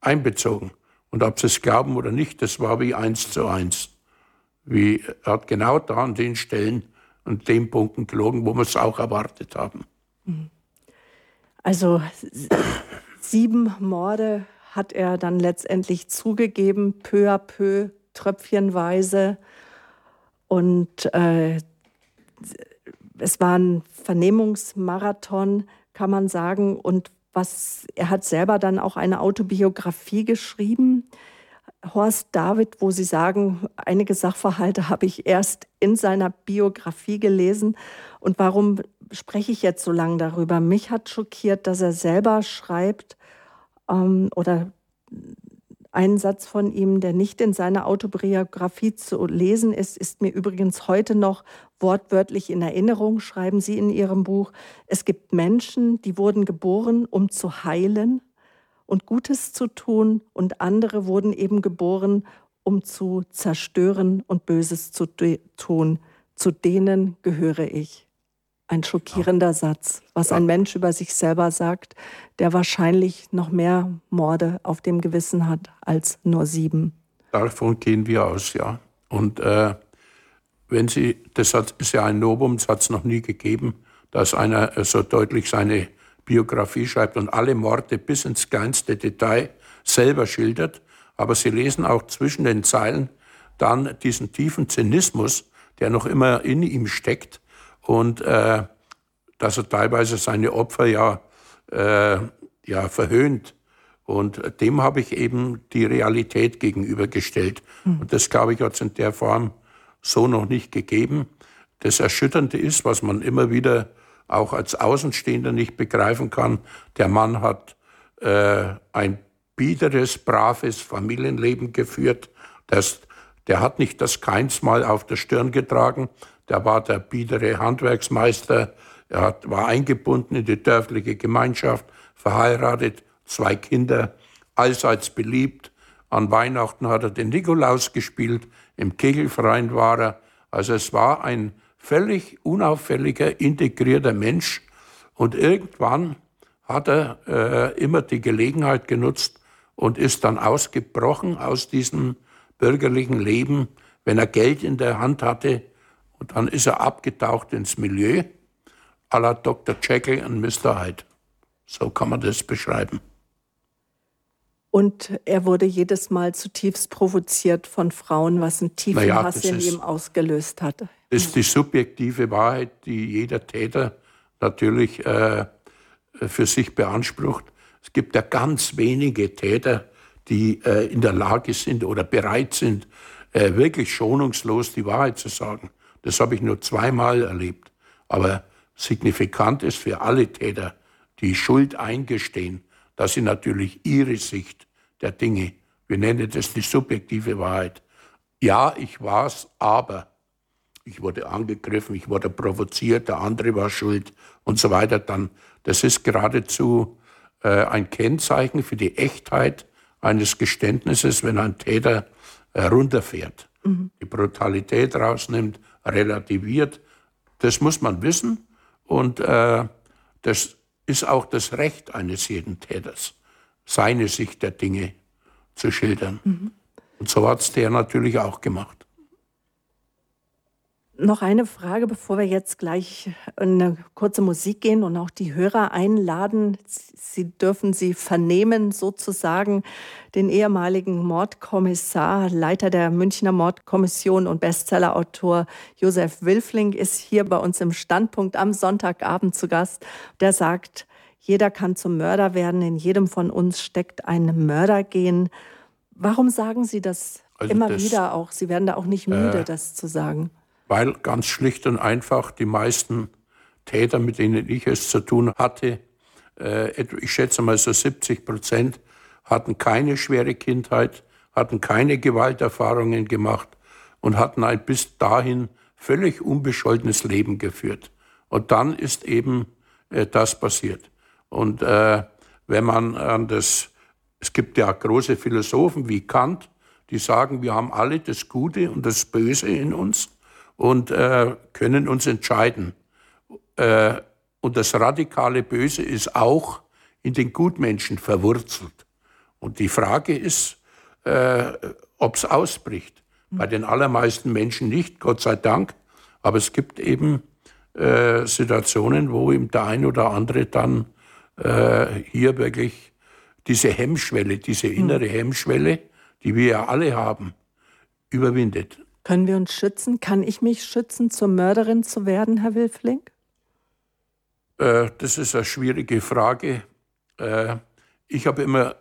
einbezogen. Und ob Sie es glauben oder nicht, das war wie eins zu eins. Wie, er hat genau da an den Stellen und den Punkten gelogen, wo wir es auch erwartet haben. Also sieben Morde hat er dann letztendlich zugegeben, peu à peu, tröpfchenweise. Und äh, es war ein Vernehmungsmarathon, kann man sagen. Und was er hat selber dann auch eine Autobiografie geschrieben. Horst David, wo Sie sagen, einige Sachverhalte habe ich erst in seiner Biografie gelesen. Und warum spreche ich jetzt so lange darüber? Mich hat schockiert, dass er selber schreibt ähm, oder ein Satz von ihm, der nicht in seiner Autobiografie zu lesen ist, ist mir übrigens heute noch wortwörtlich in Erinnerung, schreiben Sie in Ihrem Buch. Es gibt Menschen, die wurden geboren, um zu heilen und Gutes zu tun, und andere wurden eben geboren, um zu zerstören und Böses zu tun. Zu denen gehöre ich. Ein schockierender. Satz, was ja. ein Mensch über sich selber sagt, der wahrscheinlich noch mehr Morde auf dem Gewissen hat als nur sieben. Davon gehen wir aus, ja. Und äh, wenn Sie, das hat, ist ja ein Novum, das hat es noch nie gegeben, dass einer so deutlich seine Biografie schreibt und alle Morde bis ins kleinste Detail selber schildert. Aber Sie lesen auch zwischen den Zeilen dann diesen tiefen Zynismus, der noch immer in ihm steckt und äh, dass er teilweise seine Opfer ja, äh, ja verhöhnt. Und dem habe ich eben die Realität gegenübergestellt. Mhm. Und das, glaube ich, hat es in der Form so noch nicht gegeben. Das Erschütternde ist, was man immer wieder auch als Außenstehender nicht begreifen kann, der Mann hat äh, ein biederes, braves Familienleben geführt. Das, der hat nicht das Keinsmal auf der Stirn getragen, der war der biedere Handwerksmeister. Er hat, war eingebunden in die dörfliche Gemeinschaft, verheiratet, zwei Kinder, allseits beliebt. An Weihnachten hat er den Nikolaus gespielt, im Kegelverein war er. Also es war ein völlig unauffälliger, integrierter Mensch. Und irgendwann hat er äh, immer die Gelegenheit genutzt und ist dann ausgebrochen aus diesem bürgerlichen Leben, wenn er Geld in der Hand hatte, und dann ist er abgetaucht ins Milieu à la Dr. Jekyll und Mr. Hyde. So kann man das beschreiben. Und er wurde jedes Mal zutiefst provoziert von Frauen, was einen tiefen naja, Hass in ihm ausgelöst hat. Das ist die subjektive Wahrheit, die jeder Täter natürlich äh, für sich beansprucht. Es gibt ja ganz wenige Täter, die äh, in der Lage sind oder bereit sind, äh, wirklich schonungslos die Wahrheit zu sagen. Das habe ich nur zweimal erlebt. Aber signifikant ist für alle Täter, die Schuld eingestehen, dass sie natürlich ihre Sicht der Dinge, wir nennen das die subjektive Wahrheit. Ja, ich war's, aber ich wurde angegriffen, ich wurde provoziert, der andere war schuld und so weiter. Dann, das ist geradezu äh, ein Kennzeichen für die Echtheit eines Geständnisses, wenn ein Täter äh, runterfährt, mhm. die Brutalität rausnimmt, relativiert. Das muss man wissen und äh, das ist auch das Recht eines jeden Täters, seine Sicht der Dinge zu schildern. Mhm. Und so hat es der natürlich auch gemacht. Noch eine Frage, bevor wir jetzt gleich in eine kurze Musik gehen und auch die Hörer einladen. Sie dürfen sie vernehmen, sozusagen, den ehemaligen Mordkommissar, Leiter der Münchner Mordkommission und Bestsellerautor Josef Wilfling ist hier bei uns im Standpunkt am Sonntagabend zu Gast. Der sagt, jeder kann zum Mörder werden, in jedem von uns steckt ein Mördergehen. Warum sagen Sie das also immer das, wieder auch? Sie werden da auch nicht müde, äh, das zu sagen weil ganz schlicht und einfach die meisten Täter, mit denen ich es zu tun hatte, äh, ich schätze mal so 70 Prozent, hatten keine schwere Kindheit, hatten keine Gewalterfahrungen gemacht und hatten ein bis dahin völlig unbescholtenes Leben geführt. Und dann ist eben äh, das passiert. Und äh, wenn man an das, es gibt ja große Philosophen wie Kant, die sagen, wir haben alle das Gute und das Böse in uns und äh, können uns entscheiden. Äh, und das radikale Böse ist auch in den Gutmenschen verwurzelt. Und die Frage ist, äh, ob es ausbricht. Bei den allermeisten Menschen nicht, Gott sei Dank. Aber es gibt eben äh, Situationen, wo ihm der ein oder andere dann äh, hier wirklich diese Hemmschwelle, diese innere Hemmschwelle, die wir ja alle haben, überwindet. Können wir uns schützen? Kann ich mich schützen, zur Mörderin zu werden, Herr Wilfling? Äh, das ist eine schwierige Frage. äh, ich habe immer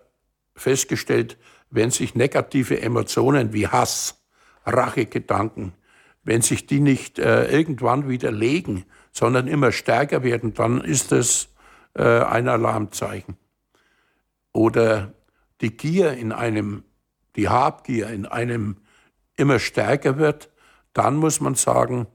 festgestellt, wenn sich negative Emotionen wie Hass, Rachegedanken, wenn sich die nicht äh, irgendwann widerlegen, sondern immer stärker werden, dann ist es äh, ein Alarmzeichen. Oder die Gier in einem, die Habgier in einem immer stärker wird, dann muss man sagen,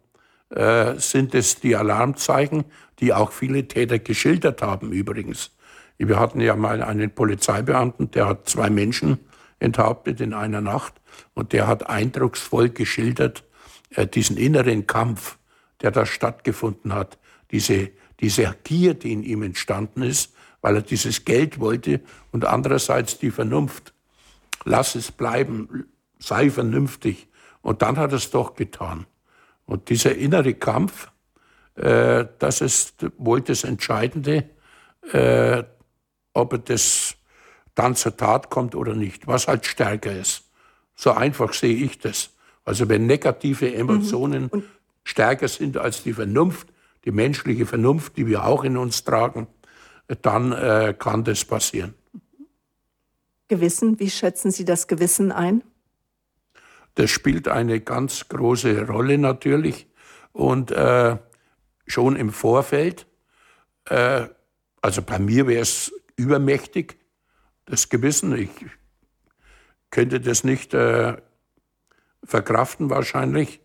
äh, sind es die Alarmzeichen, die auch viele Täter geschildert haben übrigens. Wir hatten ja mal einen Polizeibeamten, der hat zwei Menschen enthauptet in einer Nacht und der hat eindrucksvoll geschildert äh, diesen inneren Kampf, der da stattgefunden hat, diese, diese Gier, die in ihm entstanden ist, weil er dieses Geld wollte und andererseits die Vernunft. Lass es bleiben, sei vernünftig. Und dann hat er es doch getan. Und dieser innere Kampf, äh, das ist wohl das Entscheidende, äh, ob er das dann zur Tat kommt oder nicht, was halt stärker ist. So einfach sehe ich das. Also wenn negative Emotionen mhm. stärker sind als die Vernunft, die menschliche Vernunft, die wir auch in uns tragen, dann äh, kann das passieren. Gewissen, wie schätzen Sie das Gewissen ein? Das spielt eine ganz große Rolle natürlich. Und äh, schon im Vorfeld, äh, also bei mir wäre es übermächtig, das Gewissen. Ich könnte das nicht äh, verkraften wahrscheinlich.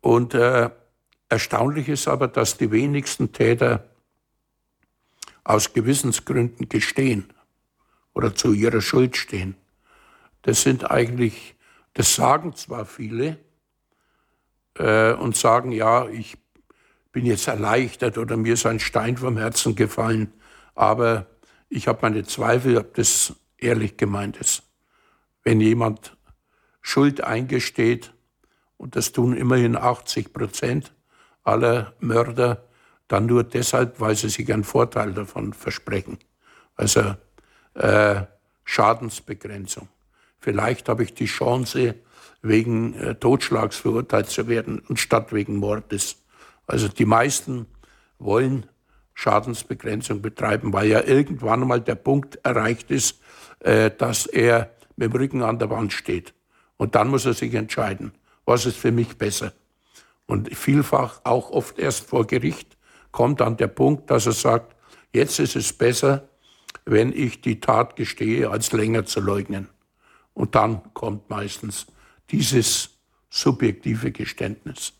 Und äh, erstaunlich ist aber, dass die wenigsten Täter aus Gewissensgründen gestehen oder zu ihrer Schuld stehen. Das sind eigentlich, das sagen zwar viele äh, und sagen, ja, ich bin jetzt erleichtert oder mir ist ein Stein vom Herzen gefallen, aber ich habe meine Zweifel, ob das ehrlich gemeint ist. Wenn jemand Schuld eingesteht, und das tun immerhin 80 Prozent aller Mörder, dann nur deshalb, weil sie sich einen Vorteil davon versprechen. Also äh, Schadensbegrenzung. Vielleicht habe ich die Chance, wegen äh, Totschlags verurteilt zu werden, anstatt wegen Mordes. Also die meisten wollen Schadensbegrenzung betreiben, weil ja irgendwann mal der Punkt erreicht ist, äh, dass er mit dem Rücken an der Wand steht. Und dann muss er sich entscheiden, was ist für mich besser. Und vielfach, auch oft erst vor Gericht, kommt dann der Punkt, dass er sagt, jetzt ist es besser, wenn ich die Tat gestehe, als länger zu leugnen. Und dann kommt meistens dieses subjektive Geständnis.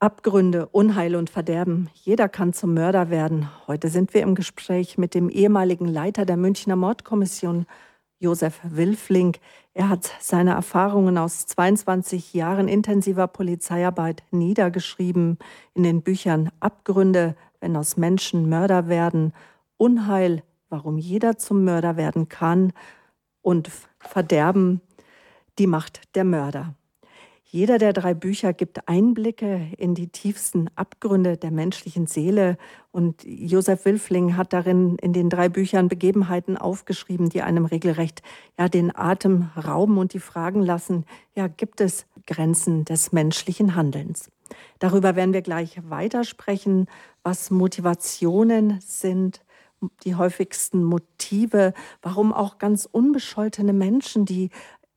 Abgründe, Unheil und Verderben. Jeder kann zum Mörder werden. Heute sind wir im Gespräch mit dem ehemaligen Leiter der Münchner Mordkommission, Josef Wilfling. Er hat seine Erfahrungen aus 22 Jahren intensiver Polizeiarbeit niedergeschrieben in den Büchern Abgründe, wenn aus Menschen Mörder werden, Unheil, warum jeder zum Mörder werden kann und Verderben, die Macht der Mörder. Jeder der drei Bücher gibt Einblicke in die tiefsten Abgründe der menschlichen Seele. Und Josef Wilfling hat darin in den drei Büchern Begebenheiten aufgeschrieben, die einem regelrecht ja, den Atem rauben und die fragen lassen, ja, gibt es Grenzen des menschlichen Handelns? Darüber werden wir gleich weitersprechen, was Motivationen sind, die häufigsten Motive, warum auch ganz unbescholtene Menschen, die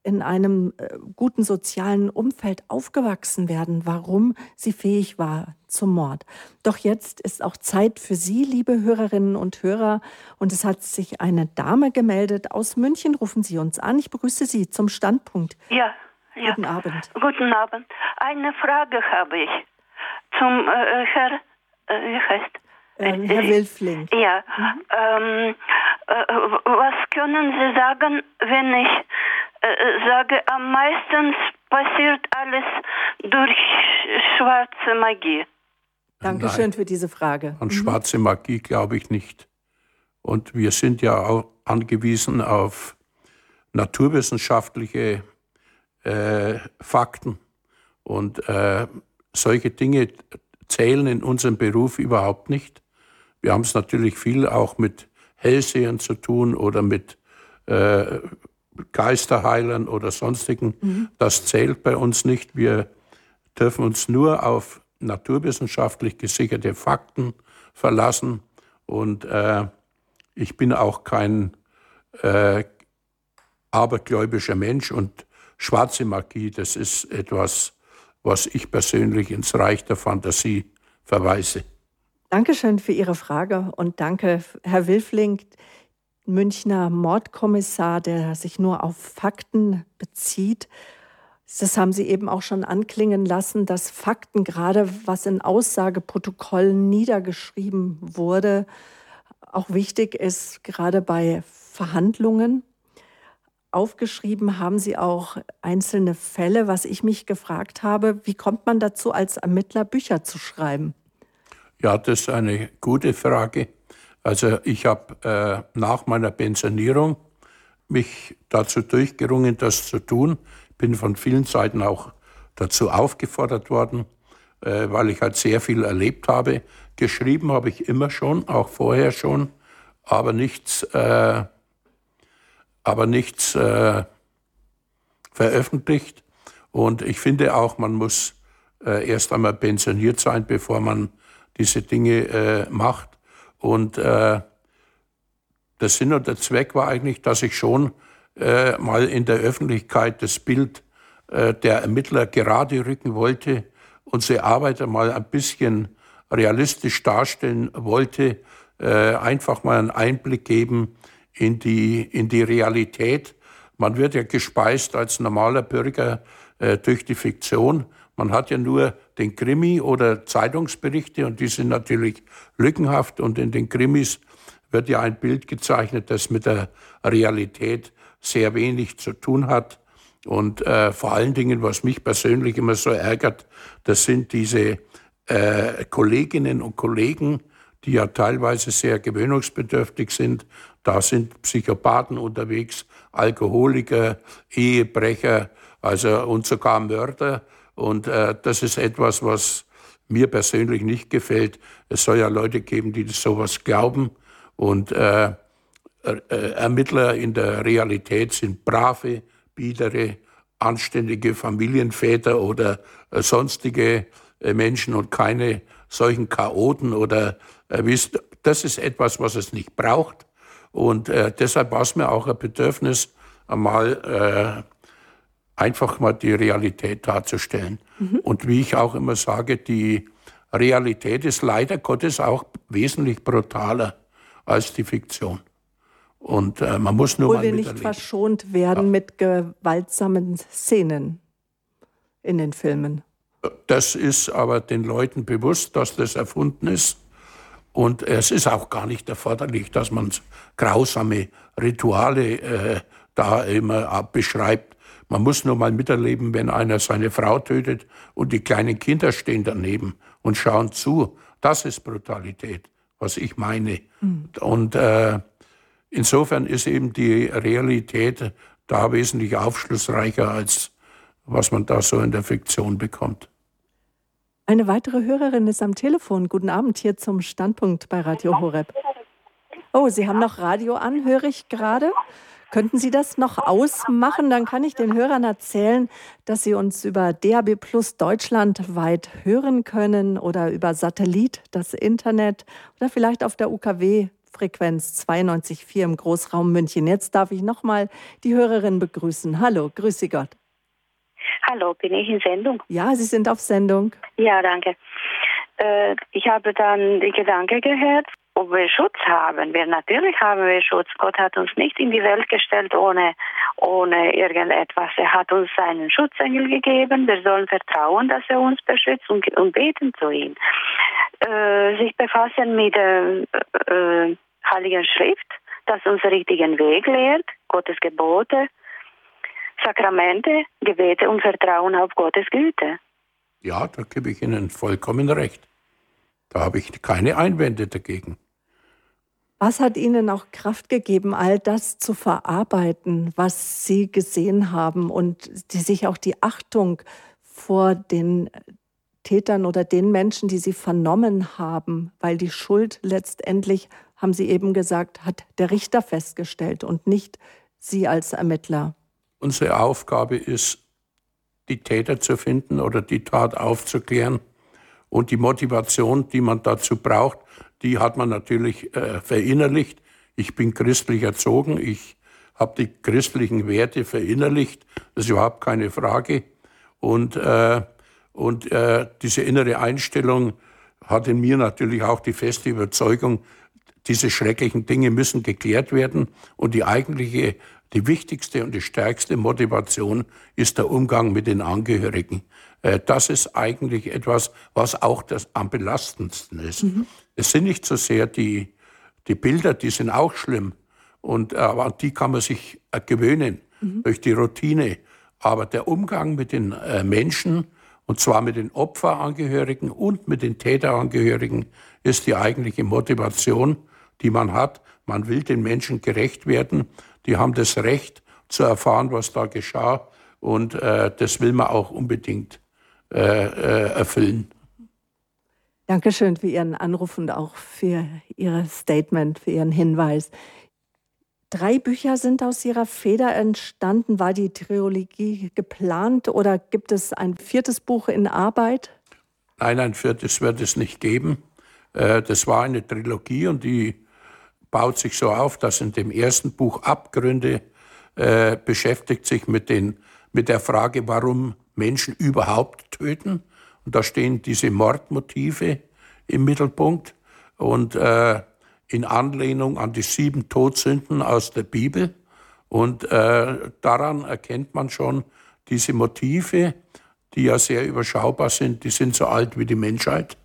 in einem äh, guten sozialen Umfeld aufgewachsen werden, warum sie fähig war zum Mord. Doch jetzt ist auch Zeit für Sie, liebe Hörerinnen und Hörer. Und es hat sich eine Dame gemeldet aus München. Rufen Sie uns an. Ich begrüße Sie zum Standpunkt. Ja, ja. Guten Abend. Guten Abend. Eine Frage habe ich zum äh, Herr, äh, wie heißt ähm, Herr Wilfling. Ja. Mhm. Ähm, äh, was können Sie sagen, wenn ich äh, sage, am meisten passiert alles durch schwarze Magie. Dankeschön Nein. für diese Frage. An mhm. schwarze Magie glaube ich nicht. Und wir sind ja auch angewiesen auf naturwissenschaftliche äh, Fakten. Und äh, solche Dinge zählen in unserem Beruf überhaupt nicht. Wir haben es natürlich viel auch mit Hellsehern zu tun oder mit äh, Geisterheilern oder sonstigen. Mhm. Das zählt bei uns nicht. Wir dürfen uns nur auf naturwissenschaftlich gesicherte Fakten verlassen. Und äh, ich bin auch kein äh, abergläubischer Mensch und schwarze Magie, das ist etwas, was ich persönlich ins Reich der Fantasie verweise. Dankeschön für Ihre Frage und danke, Herr Wilfling, Münchner Mordkommissar, der sich nur auf Fakten bezieht. Das haben Sie eben auch schon anklingen lassen, dass Fakten, gerade was in Aussageprotokollen niedergeschrieben wurde, auch wichtig ist, gerade bei Verhandlungen. Aufgeschrieben haben Sie auch einzelne Fälle, was ich mich gefragt habe, wie kommt man dazu, als Ermittler Bücher zu schreiben? Ja, das ist eine gute Frage. Also ich habe äh, nach meiner Pensionierung mich dazu durchgerungen, das zu tun. Bin von vielen Seiten auch dazu aufgefordert worden, äh, weil ich halt sehr viel erlebt habe. Geschrieben habe ich immer schon, auch vorher schon, aber nichts, äh, aber nichts äh, veröffentlicht. Und ich finde auch, man muss äh, erst einmal pensioniert sein, bevor man diese Dinge äh, macht. Und äh, der Sinn und der Zweck war eigentlich, dass ich schon äh, mal in der Öffentlichkeit das Bild äh, der Ermittler gerade rücken wollte, unsere Arbeit mal ein bisschen realistisch darstellen wollte, äh, einfach mal einen Einblick geben in die, in die Realität. Man wird ja gespeist als normaler Bürger äh, durch die Fiktion. Man hat ja nur den Krimi oder Zeitungsberichte und die sind natürlich lückenhaft und in den Krimis wird ja ein Bild gezeichnet, das mit der Realität sehr wenig zu tun hat. Und äh, vor allen Dingen, was mich persönlich immer so ärgert, das sind diese äh, Kolleginnen und Kollegen, die ja teilweise sehr gewöhnungsbedürftig sind. Da sind Psychopathen unterwegs, Alkoholiker, Ehebrecher, also und sogar Mörder. Und äh, das ist etwas, was mir persönlich nicht gefällt. Es soll ja Leute geben, die sowas glauben. Und äh, äh, Ermittler in der Realität sind brave, biedere, anständige Familienväter oder äh, sonstige äh, Menschen und keine solchen Chaoten oder äh, wisst, das ist etwas, was es nicht braucht. Und äh, deshalb war es mir auch ein Bedürfnis, einmal einfach mal die Realität darzustellen. Mhm. Und wie ich auch immer sage, die Realität ist leider Gottes auch wesentlich brutaler als die Fiktion. Und äh, man muss nur Obwohl mal wir nicht verschont werden ja. mit gewaltsamen Szenen in den Filmen. Das ist aber den Leuten bewusst, dass das erfunden ist. Und es ist auch gar nicht erforderlich, dass man grausame Rituale äh, da immer beschreibt. Man muss nur mal miterleben, wenn einer seine Frau tötet und die kleinen Kinder stehen daneben und schauen zu. Das ist Brutalität, was ich meine. Mhm. Und äh, Insofern ist eben die Realität da wesentlich aufschlussreicher, als was man da so in der Fiktion bekommt. Eine weitere Hörerin ist am Telefon. Guten Abend hier zum Standpunkt bei Radio Horeb. Oh, Sie haben noch Radio an, höre ich gerade. Könnten Sie das noch ausmachen? Dann kann ich den Hörern erzählen, dass Sie uns über DAB Plus deutschlandweit hören können oder über Satellit, das Internet oder vielleicht auf der UKW Frequenz 92.4 im Großraum München. Jetzt darf ich nochmal die Hörerin begrüßen. Hallo, grüße Gott. Hallo, bin ich in Sendung? Ja, Sie sind auf Sendung. Ja, danke. Äh, ich habe dann die Gedanke gehört, ob wir Schutz haben. Wir natürlich haben wir Schutz. Gott hat uns nicht in die Welt gestellt ohne, ohne irgendetwas. Er hat uns seinen Schutzengel gegeben. Wir sollen vertrauen, dass er uns beschützt und, und beten zu ihm. Äh, sich befassen mit der äh, Heiligen Schrift, das uns richtigen Weg lehrt, Gottes Gebote, Sakramente, Gebete und Vertrauen auf Gottes Güte. Ja, da gebe ich Ihnen vollkommen recht. Da habe ich keine Einwände dagegen. Was hat Ihnen auch Kraft gegeben, all das zu verarbeiten, was Sie gesehen haben und die sich auch die Achtung vor den Tätern oder den Menschen, die Sie vernommen haben, weil die Schuld letztendlich, haben Sie eben gesagt, hat der Richter festgestellt und nicht Sie als Ermittler? Unsere Aufgabe ist, die Täter zu finden oder die Tat aufzuklären. Und die Motivation, die man dazu braucht, die hat man natürlich äh, verinnerlicht. Ich bin christlich erzogen, ich habe die christlichen Werte verinnerlicht, das ist überhaupt keine Frage. Und, äh, und äh, diese innere Einstellung hat in mir natürlich auch die feste Überzeugung, diese schrecklichen Dinge müssen geklärt werden. Und die eigentliche, die wichtigste und die stärkste Motivation ist der Umgang mit den Angehörigen. Äh, das ist eigentlich etwas, was auch das am belastendsten ist. Mhm. Es sind nicht so sehr die, die Bilder, die sind auch schlimm. Und, aber an die kann man sich äh, gewöhnen mhm. durch die Routine. Aber der Umgang mit den äh, Menschen, und zwar mit den Opferangehörigen und mit den Täterangehörigen, ist die eigentliche Motivation, die man hat. Man will den Menschen gerecht werden. Die haben das Recht zu erfahren, was da geschah. Und äh, das will man auch unbedingt äh, äh, erfüllen. Dankeschön für Ihren Anruf und auch für Ihr Statement, für Ihren Hinweis. Drei Bücher sind aus Ihrer Feder entstanden. War die Trilogie geplant oder gibt es ein viertes Buch in Arbeit? Nein, ein viertes wird es nicht geben. Äh, das war eine Trilogie und die baut sich so auf, dass in dem ersten Buch Abgründe äh, beschäftigt sich mit, den, mit der Frage, warum Menschen überhaupt töten. Und da stehen diese Mordmotive im Mittelpunkt. Und äh, in Anlehnung an die sieben Todsünden aus der Bibel. Und äh, daran erkennt man schon diese Motive, die ja sehr überschaubar sind, die sind so alt wie die Menschheit.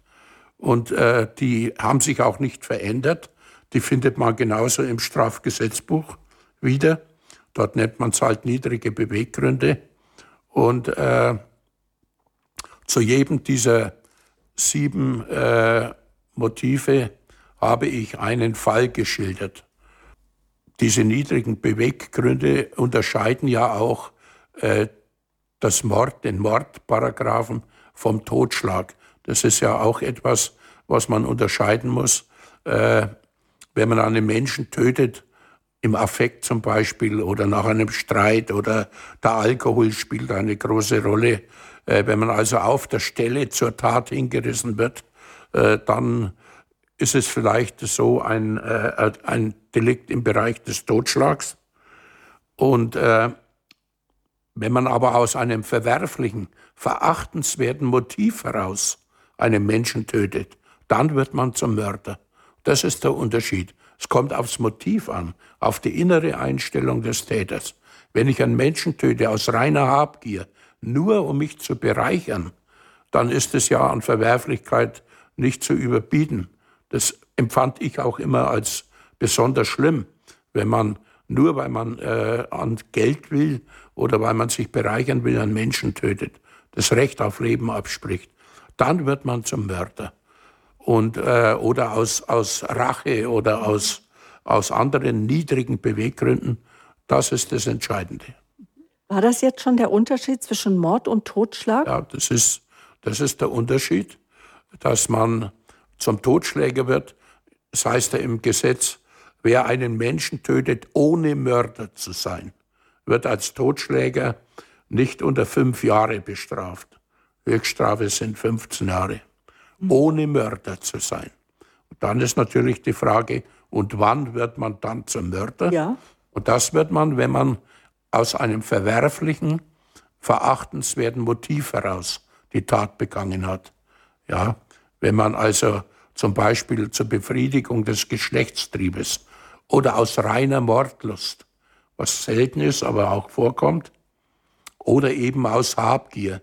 Und äh, die haben sich auch nicht verändert. Die findet man genauso im Strafgesetzbuch wieder. Dort nennt man es halt niedrige Beweggründe. Und äh, zu jedem dieser sieben äh, Motive habe ich einen Fall geschildert. Diese niedrigen Beweggründe unterscheiden ja auch äh, das Mord, den Mordparagraphen vom Totschlag. Das ist ja auch etwas, was man unterscheiden muss. Äh, wenn man einen Menschen tötet, im Affekt zum Beispiel oder nach einem Streit oder der Alkohol spielt eine große Rolle. Äh, wenn man also auf der Stelle zur Tat hingerissen wird, äh, dann ist es vielleicht so ein, äh, ein Delikt im Bereich des Totschlags. Und wenn man aber aus einem verwerflichen, verachtenswerten Motiv heraus einen Menschen tötet, dann wird man zum Mörder. Das ist der Unterschied. Es kommt aufs Motiv an, auf die innere Einstellung des Täters. Wenn ich einen Menschen töte aus reiner Habgier, nur um mich zu bereichern, dann ist es ja an Verwerflichkeit nicht zu überbieten. Das empfand ich auch immer als besonders schlimm, wenn man nur weil man äh, an Geld will oder weil man sich bereichern will, einen Menschen tötet, das Recht auf Leben abspricht. Dann wird man zum Mörder. Und, äh, oder aus, aus Rache oder aus, aus anderen niedrigen Beweggründen. Das ist das Entscheidende. War das jetzt schon der Unterschied zwischen Mord und Totschlag? Ja, das ist, das ist der Unterschied, dass man zum Totschläger wird, das heißt ja im Gesetz, wer einen Menschen tötet, ohne Mörder zu sein, wird als Totschläger nicht unter fünf Jahre bestraft. Höchststrafe sind 15 Jahre. Ohne Mörder zu sein. Und dann ist natürlich die Frage, und wann wird man dann zum Mörder? Ja. Und das wird man, wenn man aus einem verwerflichen, verachtenswerten Motiv heraus die Tat begangen hat. Ja, wenn man also zum Beispiel zur Befriedigung des Geschlechtstriebes oder aus reiner Mordlust, was selten ist, aber auch vorkommt, oder eben aus Habgier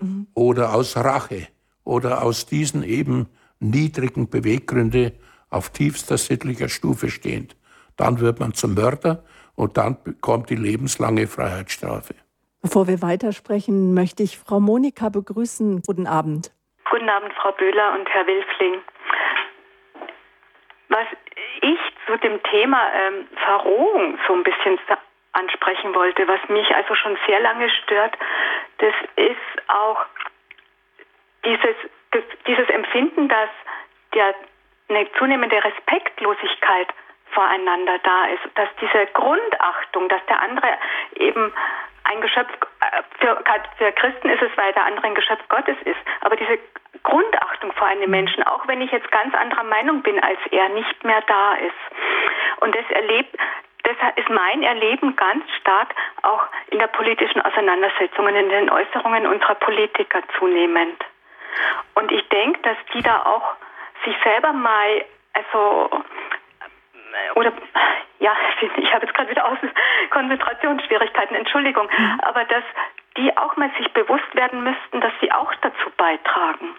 mhm. oder aus Rache oder aus diesen eben niedrigen Beweggründe auf tiefster sittlicher Stufe stehend, dann wird man zum Mörder und dann bekommt die lebenslange Freiheitsstrafe. Bevor wir weitersprechen, möchte ich Frau Monika begrüßen. Guten Abend. Guten Abend, Frau Böhler und Herr Wilfling. Was ich zu dem Thema ähm, Verrohung so ein bisschen ansprechen wollte, was mich also schon sehr lange stört, das ist auch dieses, dieses Empfinden, dass der, eine zunehmende Respektlosigkeit voreinander da ist, dass diese Grundachtung, dass der andere eben ein Geschöpf, äh, für, für Christen ist es, weil der andere ein Geschöpf Gottes ist, aber diese Grundachtung vor einem Menschen, auch wenn ich jetzt ganz anderer Meinung bin als er, nicht mehr da ist. Und das erlebt, das ist mein Erleben ganz stark auch in der politischen Auseinandersetzung und in den Äußerungen unserer Politiker zunehmend. Und ich denke, dass die da auch sich selber mal, also, oder, ja, ich habe jetzt gerade wieder aus Konzentrationsschwierigkeiten, Entschuldigung, mhm. aber dass die auch mal sich bewusst werden müssten, dass sie auch dazu beitragen.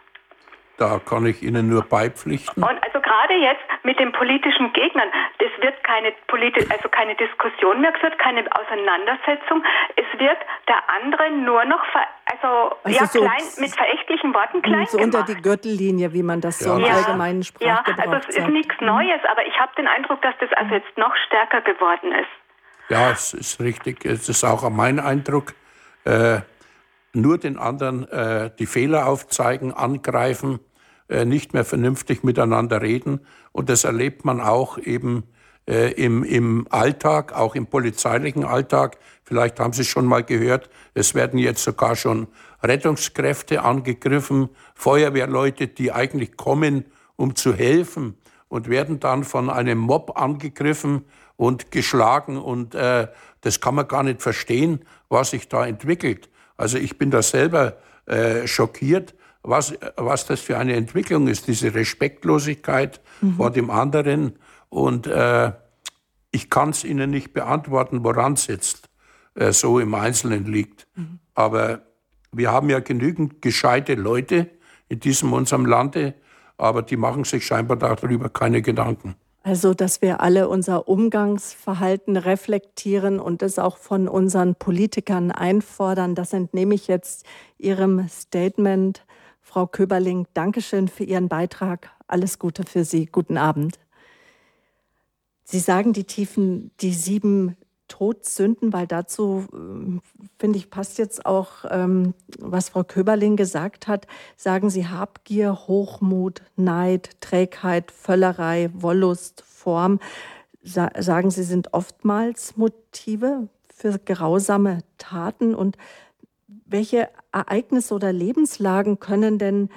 Da kann ich Ihnen nur beipflichten. Und also gerade jetzt mit den politischen Gegnern, es wird keine politi also keine Diskussion mehr geführt, keine Auseinandersetzung. Es wird der andere nur noch ver also, also ja, so klein, mit verächtlichen Worten klein so gemacht. unter die Gürtellinie, wie man das ja. so im ja. allgemeinen Sprachgebrauch Ja, also es ist nichts. Neues, aber ich habe den Eindruck, dass das also jetzt noch stärker geworden ist. Ja, es ist richtig. Es ist auch mein Eindruck. Äh, nur den anderen äh, die Fehler aufzeigen, angreifen, nicht mehr vernünftig miteinander reden. Und das erlebt man auch eben äh, im, im Alltag, auch im polizeilichen Alltag. Vielleicht haben Sie schon mal gehört, es werden jetzt sogar schon Rettungskräfte angegriffen, Feuerwehrleute, die eigentlich kommen, um zu helfen und werden dann von einem Mob angegriffen und geschlagen. Und äh, das kann man gar nicht verstehen, was sich da entwickelt. Also ich bin da selber äh, schockiert, was, was das für eine Entwicklung ist, diese Respektlosigkeit mhm. vor dem anderen. Und äh, ich kann es Ihnen nicht beantworten, woran es jetzt äh, so im Einzelnen liegt. Mhm. Aber wir haben ja genügend gescheite Leute in diesem unserem Lande, aber die machen sich scheinbar darüber keine Gedanken. Also, dass wir alle unser Umgangsverhalten reflektieren und es auch von unseren Politikern einfordern, das entnehme ich jetzt Ihrem Statement Frau Köberling, Dankeschön für Ihren Beitrag. Alles Gute für Sie. Guten Abend. Sie sagen die tiefen, die sieben Todsünden, weil dazu, äh, finde ich, passt jetzt auch, ähm, was Frau Köberling gesagt hat. Sagen Sie Habgier, Hochmut, Neid, Trägheit, Völlerei, Wollust, Form. Sa sagen Sie, sind oftmals Motive für grausame Taten und welche Ereignisse oder Lebenslagen können denn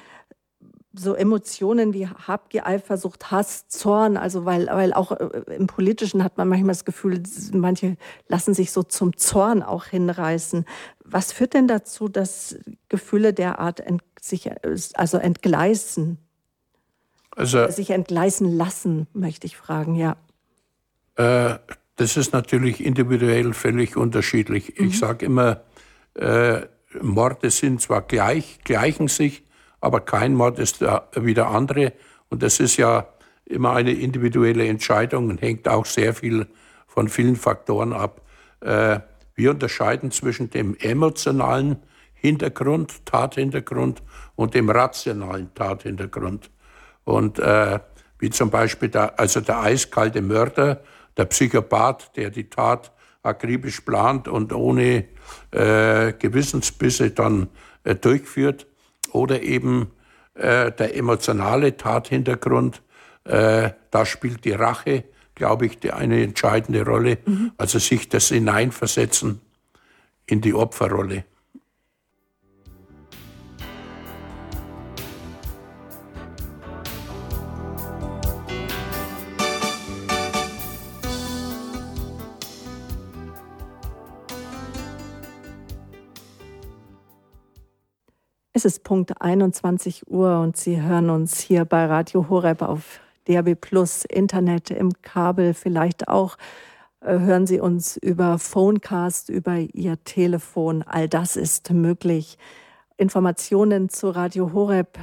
so Emotionen wie Habgier, Eifersucht, Hass, Zorn, also weil, weil auch äh, im Politischen hat man manchmal das Gefühl, manche lassen sich so zum Zorn auch hinreißen. Was führt denn dazu, dass Gefühle derart ent, sich also entgleisen? Also, sich entgleisen lassen, möchte ich fragen, ja. Äh, das ist natürlich individuell völlig unterschiedlich. Mhm. Ich sage immer, äh, Morde sind zwar gleich, gleichen sich, aber kein Mord ist wie der andere. Und das ist ja immer eine individuelle Entscheidung und hängt auch sehr viel von vielen Faktoren ab. Äh, wir unterscheiden zwischen dem emotionalen Hintergrund, Tathintergrund und dem rationalen Tathintergrund. Und äh, wie zum Beispiel der, also der eiskalte Mörder, der Psychopath, der die Tat akribisch plant und ohne äh, Gewissensbisse dann äh, durchführt, oder eben äh, der emotionale Tathintergrund. Äh, da spielt die Rache, glaube ich, die eine entscheidende Rolle. Mhm. Also sich das hineinversetzen in die Opferrolle. Es ist Punkt 21 Uhr und Sie hören uns hier bei Radio Horeb auf DRB Plus, Internet, im Kabel, vielleicht auch äh, hören Sie uns über Phonecast, über Ihr Telefon. All das ist möglich. Informationen zu Radio Horeb,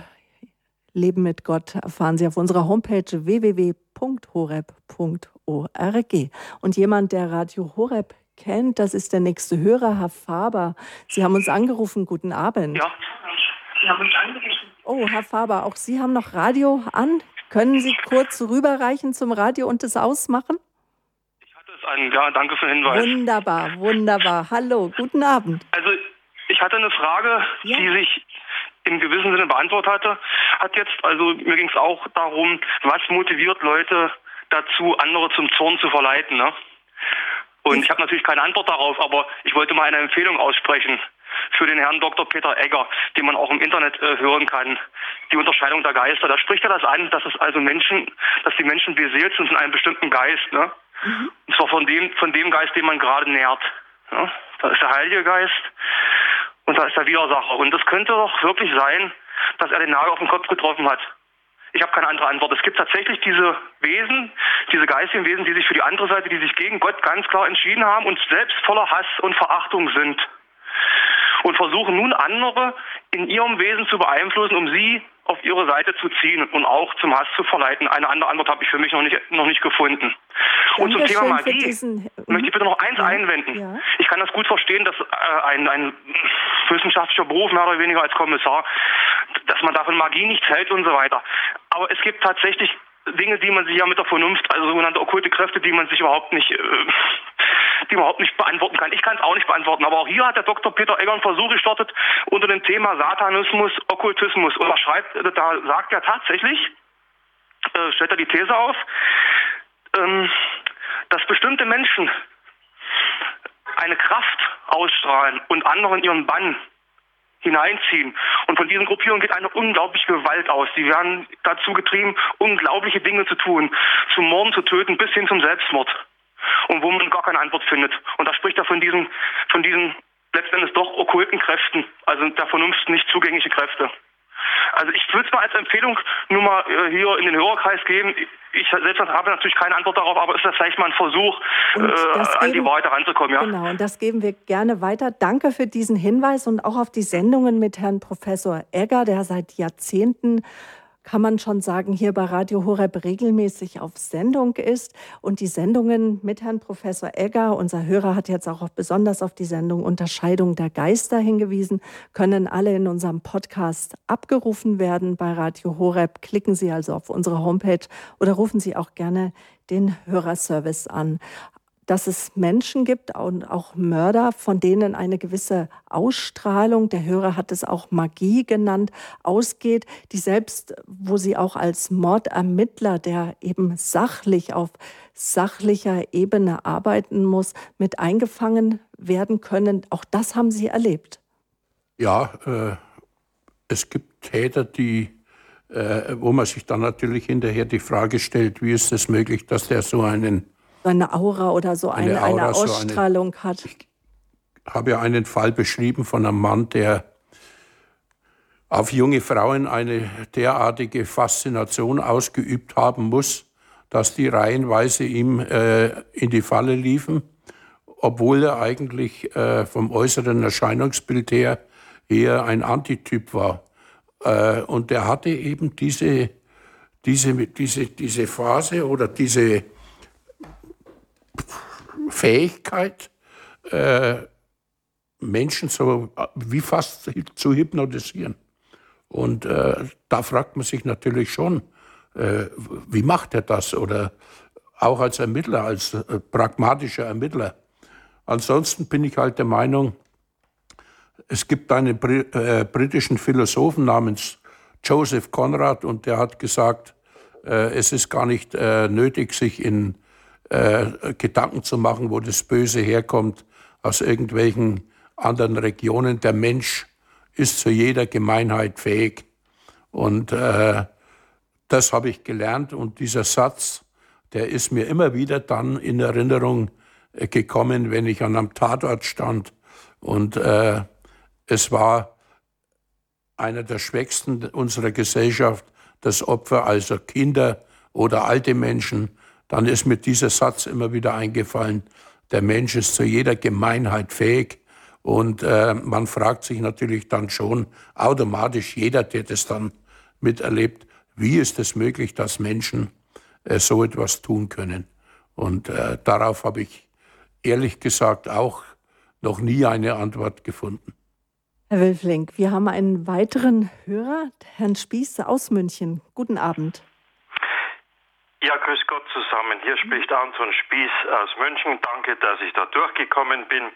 Leben mit Gott, erfahren Sie auf unserer Homepage www.horeb.org. Und jemand, der Radio Horeb kennt, das ist der nächste Hörer, Herr Faber. Sie haben uns angerufen. Guten Abend. Ja, Sie haben uns angerufen. Oh, Herr Faber, auch Sie haben noch Radio an. Können Sie kurz rüberreichen zum Radio und es ausmachen? Ich hatte es an, ja, danke für den Hinweis. Wunderbar, wunderbar. Hallo, guten Abend. Also, ich hatte eine Frage, ja. die sich im gewissen Sinne beantwortet hatte. Hat jetzt, also mir ging es auch darum, was motiviert Leute dazu, andere zum Zorn zu verleiten. Ne? Und ich habe natürlich keine Antwort darauf, aber ich wollte mal eine Empfehlung aussprechen für den Herrn Dr. Peter Egger, den man auch im Internet äh, hören kann. Die Unterscheidung der Geister. Da spricht er das an, dass es also Menschen, dass die Menschen beseelt sind von einem bestimmten Geist. Ne? Mhm. Und zwar von dem, von dem Geist, den man gerade nährt. Ja? Da ist der Heilige Geist und da ist der Widersacher. Und es könnte doch wirklich sein, dass er den Nagel auf den Kopf getroffen hat. Ich habe keine andere Antwort. Es gibt tatsächlich diese Wesen, diese geistigen Wesen, die sich für die andere Seite, die sich gegen Gott ganz klar entschieden haben und selbst voller Hass und Verachtung sind. Und versuchen nun andere in ihrem Wesen zu beeinflussen, um sie auf ihre Seite zu ziehen und auch zum Hass zu verleiten. Eine andere Antwort habe ich für mich noch nicht, noch nicht gefunden. und zum Thema Magie diesen, möchte ich bitte noch eins ja, einwenden. Ja. Ich kann das gut verstehen, dass äh, ein, ein wissenschaftlicher Beruf, mehr oder weniger als Kommissar, dass man davon Magie nichts hält und so weiter. Aber es gibt tatsächlich Dinge, die man sich ja mit der Vernunft, also sogenannte okkulte Kräfte, die man sich überhaupt nicht, äh, die überhaupt nicht beantworten kann. Ich kann es auch nicht beantworten, aber auch hier hat der Dr. Peter Egger einen Versuch gestartet unter dem Thema Satanismus, Okkultismus. Und er schreibt, da sagt er tatsächlich, äh, stellt er die These auf, ähm, dass bestimmte Menschen eine Kraft ausstrahlen und anderen ihren Bann hineinziehen. Und von diesen Gruppierungen geht eine unglaubliche Gewalt aus. Sie werden dazu getrieben, unglaubliche Dinge zu tun, zu morden, zu töten, bis hin zum Selbstmord. Und wo man gar keine Antwort findet. Und da spricht er von diesen, von diesen letztendlich doch okkulten Kräften, also der Vernunft nicht zugängliche Kräfte. Also ich würde es mal als Empfehlung nur mal äh, hier in den Hörerkreis geben. Ich selbst habe natürlich keine Antwort darauf, aber ist das vielleicht mal ein Versuch, äh, an die Wahrheit heranzukommen. Ja? Genau, und das geben wir gerne weiter. Danke für diesen Hinweis und auch auf die Sendungen mit Herrn Professor Egger, der seit Jahrzehnten kann man schon sagen, hier bei Radio Horeb regelmäßig auf Sendung ist. Und die Sendungen mit Herrn Professor Egger, unser Hörer hat jetzt auch besonders auf die Sendung Unterscheidung der Geister hingewiesen, können alle in unserem Podcast abgerufen werden bei Radio Horeb. Klicken Sie also auf unsere Homepage oder rufen Sie auch gerne den Hörerservice an dass es Menschen gibt und auch Mörder, von denen eine gewisse Ausstrahlung, der Hörer hat es auch Magie genannt, ausgeht, die selbst, wo sie auch als Mordermittler, der eben sachlich auf sachlicher Ebene arbeiten muss, mit eingefangen werden können. Auch das haben Sie erlebt. Ja, äh, es gibt Täter, die äh, wo man sich dann natürlich hinterher die Frage stellt, wie ist es möglich, dass der so einen eine Aura oder so eine, eine, Aura, eine Ausstrahlung so eine, hat. Ich habe ja einen Fall beschrieben von einem Mann, der auf junge Frauen eine derartige Faszination ausgeübt haben muss, dass die reihenweise ihm äh, in die Falle liefen, obwohl er eigentlich äh, vom äußeren Erscheinungsbild her eher ein Antityp war. Äh, und er hatte eben diese, diese, diese, diese Phase oder diese Fähigkeit, äh, Menschen so wie fast zu hypnotisieren. Und äh, da fragt man sich natürlich schon, äh, wie macht er das? Oder auch als Ermittler, als äh, pragmatischer Ermittler. Ansonsten bin ich halt der Meinung, es gibt einen äh, britischen Philosophen namens Joseph Conrad und der hat gesagt, äh, es ist gar nicht nötig, sich in äh, Gedanken zu machen, wo das Böse herkommt, aus irgendwelchen anderen Regionen. Der Mensch ist zu jeder Gemeinheit fähig. Und äh, das habe ich gelernt. Und dieser Satz, der ist mir immer wieder dann in Erinnerung äh, gekommen, wenn ich an einem Tatort stand. Und äh, es war einer der Schwächsten unserer Gesellschaft, das Opfer, also Kinder oder alte Menschen, dann ist mir dieser Satz immer wieder eingefallen, der Mensch ist zu jeder Gemeinheit fähig. Und äh, man fragt sich natürlich dann schon automatisch, jeder, der das dann miterlebt, wie ist es möglich, dass Menschen äh, so etwas tun können. Und äh, darauf habe ich ehrlich gesagt auch noch nie eine Antwort gefunden. Herr Wilfling, wir haben einen weiteren Hörer, Herrn Spieß aus München. Guten Abend. Ja, grüß Gott zusammen. Hier spricht Anton Spieß aus München. Danke, dass ich da durchgekommen bin.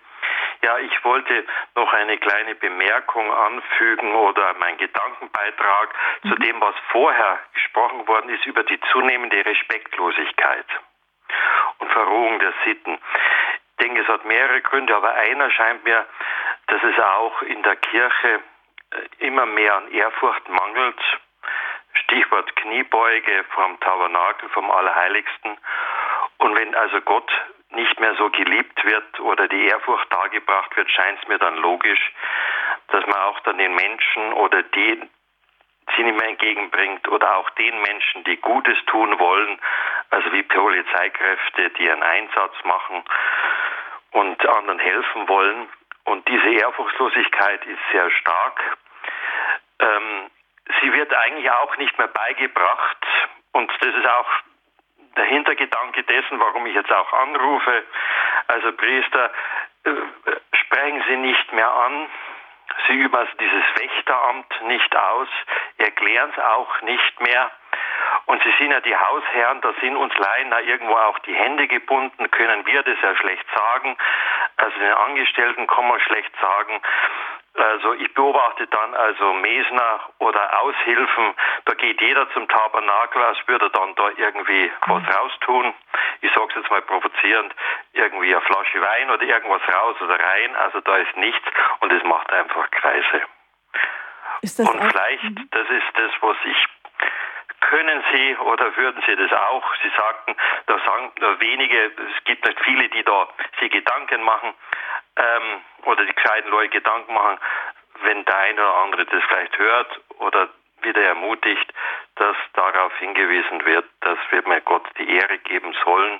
Ja, ich wollte noch eine kleine Bemerkung anfügen oder mein Gedankenbeitrag mhm. zu dem, was vorher gesprochen worden ist über die zunehmende Respektlosigkeit und Verrohung der Sitten. Ich denke, es hat mehrere Gründe, aber einer scheint mir, dass es auch in der Kirche äh, immer mehr an Ehrfurcht mangelt. Stichwort Kniebeuge vom Tabernakel, vom Allerheiligsten. Und wenn also Gott nicht mehr so geliebt wird oder die Ehrfurcht dargebracht wird, scheint es mir dann logisch, dass man auch dann den Menschen oder den sie nicht mehr entgegenbringt oder auch den Menschen, die Gutes tun wollen, also wie Polizeikräfte, die einen Einsatz machen und anderen helfen wollen. Und diese Ehrfurchtslosigkeit ist sehr stark. Ähm, sie wird eigentlich auch nicht mehr beigebracht und das ist auch der Hintergedanke dessen, warum ich jetzt auch anrufe. Also Priester, äh, sprechen Sie nicht mehr an, Sie üben also dieses Wächteramt nicht aus, erklären es auch nicht mehr. Und Sie sind ja die Hausherren, da sind uns Laien da irgendwo auch die Hände gebunden, können wir das ja schlecht sagen. Also den Angestellten kann man schlecht sagen. Also ich beobachte dann also Mesner oder Aushilfen, da geht jeder zum Tabernakel, als würde dann da irgendwie was raustun. Ich sage es jetzt mal provozierend, irgendwie eine Flasche Wein oder irgendwas raus oder rein. Also da ist nichts und es macht einfach Kreise. und vielleicht, mhm. das ist das, was ich können Sie oder würden Sie das auch? Sie sagten, da sagen wenige, es gibt nicht viele, die da sich Gedanken machen ähm, oder die gescheiten Leute Gedanken machen, wenn der eine oder andere das vielleicht hört oder wieder ermutigt, dass darauf hingewiesen wird, dass wir mir Gott die Ehre geben sollen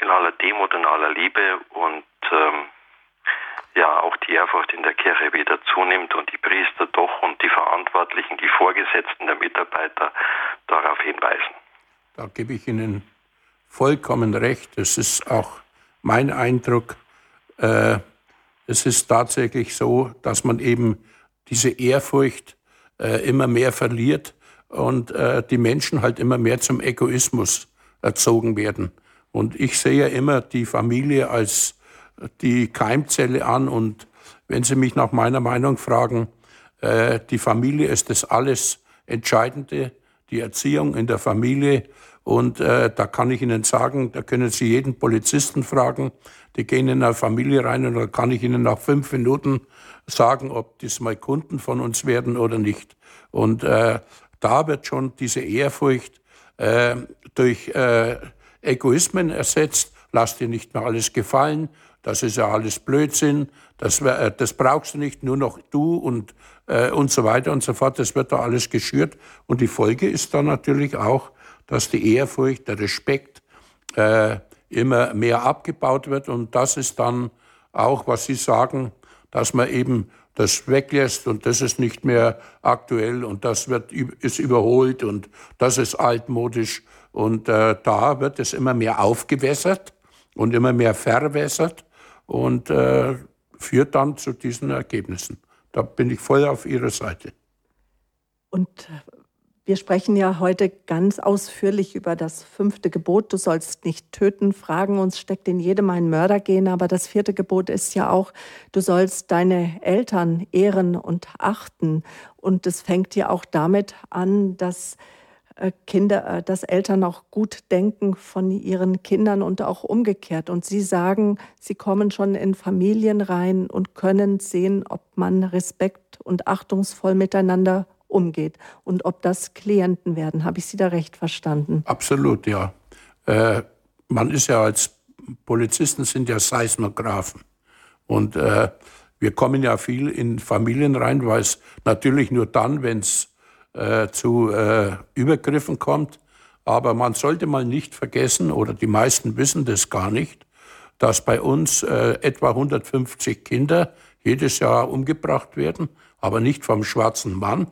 in aller Demut und aller Liebe und ähm, ja auch die Ehrfurcht in der Kirche wieder zunimmt und die Priester doch und die Verantwortlichen, die Vorgesetzten der Mitarbeiter darauf hinweisen. Da gebe ich Ihnen vollkommen recht. Das ist auch mein Eindruck. Äh, es ist tatsächlich so, dass man eben diese Ehrfurcht äh, immer mehr verliert und äh, die Menschen halt immer mehr zum Egoismus erzogen werden. Und ich sehe immer die Familie als die Keimzelle an. Und wenn Sie mich nach meiner Meinung fragen, äh, die Familie ist das alles Entscheidende, die Erziehung in der Familie. Und äh, da kann ich Ihnen sagen, da können Sie jeden Polizisten fragen, die gehen in eine Familie rein und da kann ich Ihnen nach fünf Minuten sagen, ob das mal Kunden von uns werden oder nicht. Und äh, da wird schon diese Ehrfurcht äh, durch äh, Egoismen ersetzt. Lass dir nicht mehr alles gefallen, das ist ja alles Blödsinn, das, äh, das brauchst du nicht, nur noch du und, äh, und so weiter und so fort. Das wird da alles geschürt. Und die Folge ist dann natürlich auch, dass die Ehrfurcht, der Respekt äh, immer mehr abgebaut wird. Und das ist dann auch, was Sie sagen, dass man eben das weglässt und das ist nicht mehr aktuell und das wird, ist überholt und das ist altmodisch. Und äh, da wird es immer mehr aufgewässert und immer mehr verwässert und äh, führt dann zu diesen Ergebnissen. Da bin ich voll auf Ihrer Seite. Und äh, wir sprechen ja heute ganz ausführlich über das fünfte Gebot. Du sollst nicht töten. Fragen uns steckt in jedem ein Mördergehen. Aber das vierte Gebot ist ja auch, du sollst deine Eltern ehren und achten. Und es fängt ja auch damit an, dass äh, Kinder, äh, dass Eltern auch gut denken von ihren Kindern und auch umgekehrt. Und sie sagen, sie kommen schon in Familien rein und können sehen, ob man respekt und achtungsvoll miteinander umgeht und ob das Klienten werden. Habe ich Sie da recht verstanden? Absolut, ja. Äh, man ist ja als Polizisten sind ja Seismographen. Und äh, wir kommen ja viel in Familien rein, weil es natürlich nur dann, wenn es äh, zu äh, Übergriffen kommt. Aber man sollte mal nicht vergessen, oder die meisten wissen das gar nicht, dass bei uns äh, etwa 150 Kinder jedes Jahr umgebracht werden, aber nicht vom schwarzen Mann.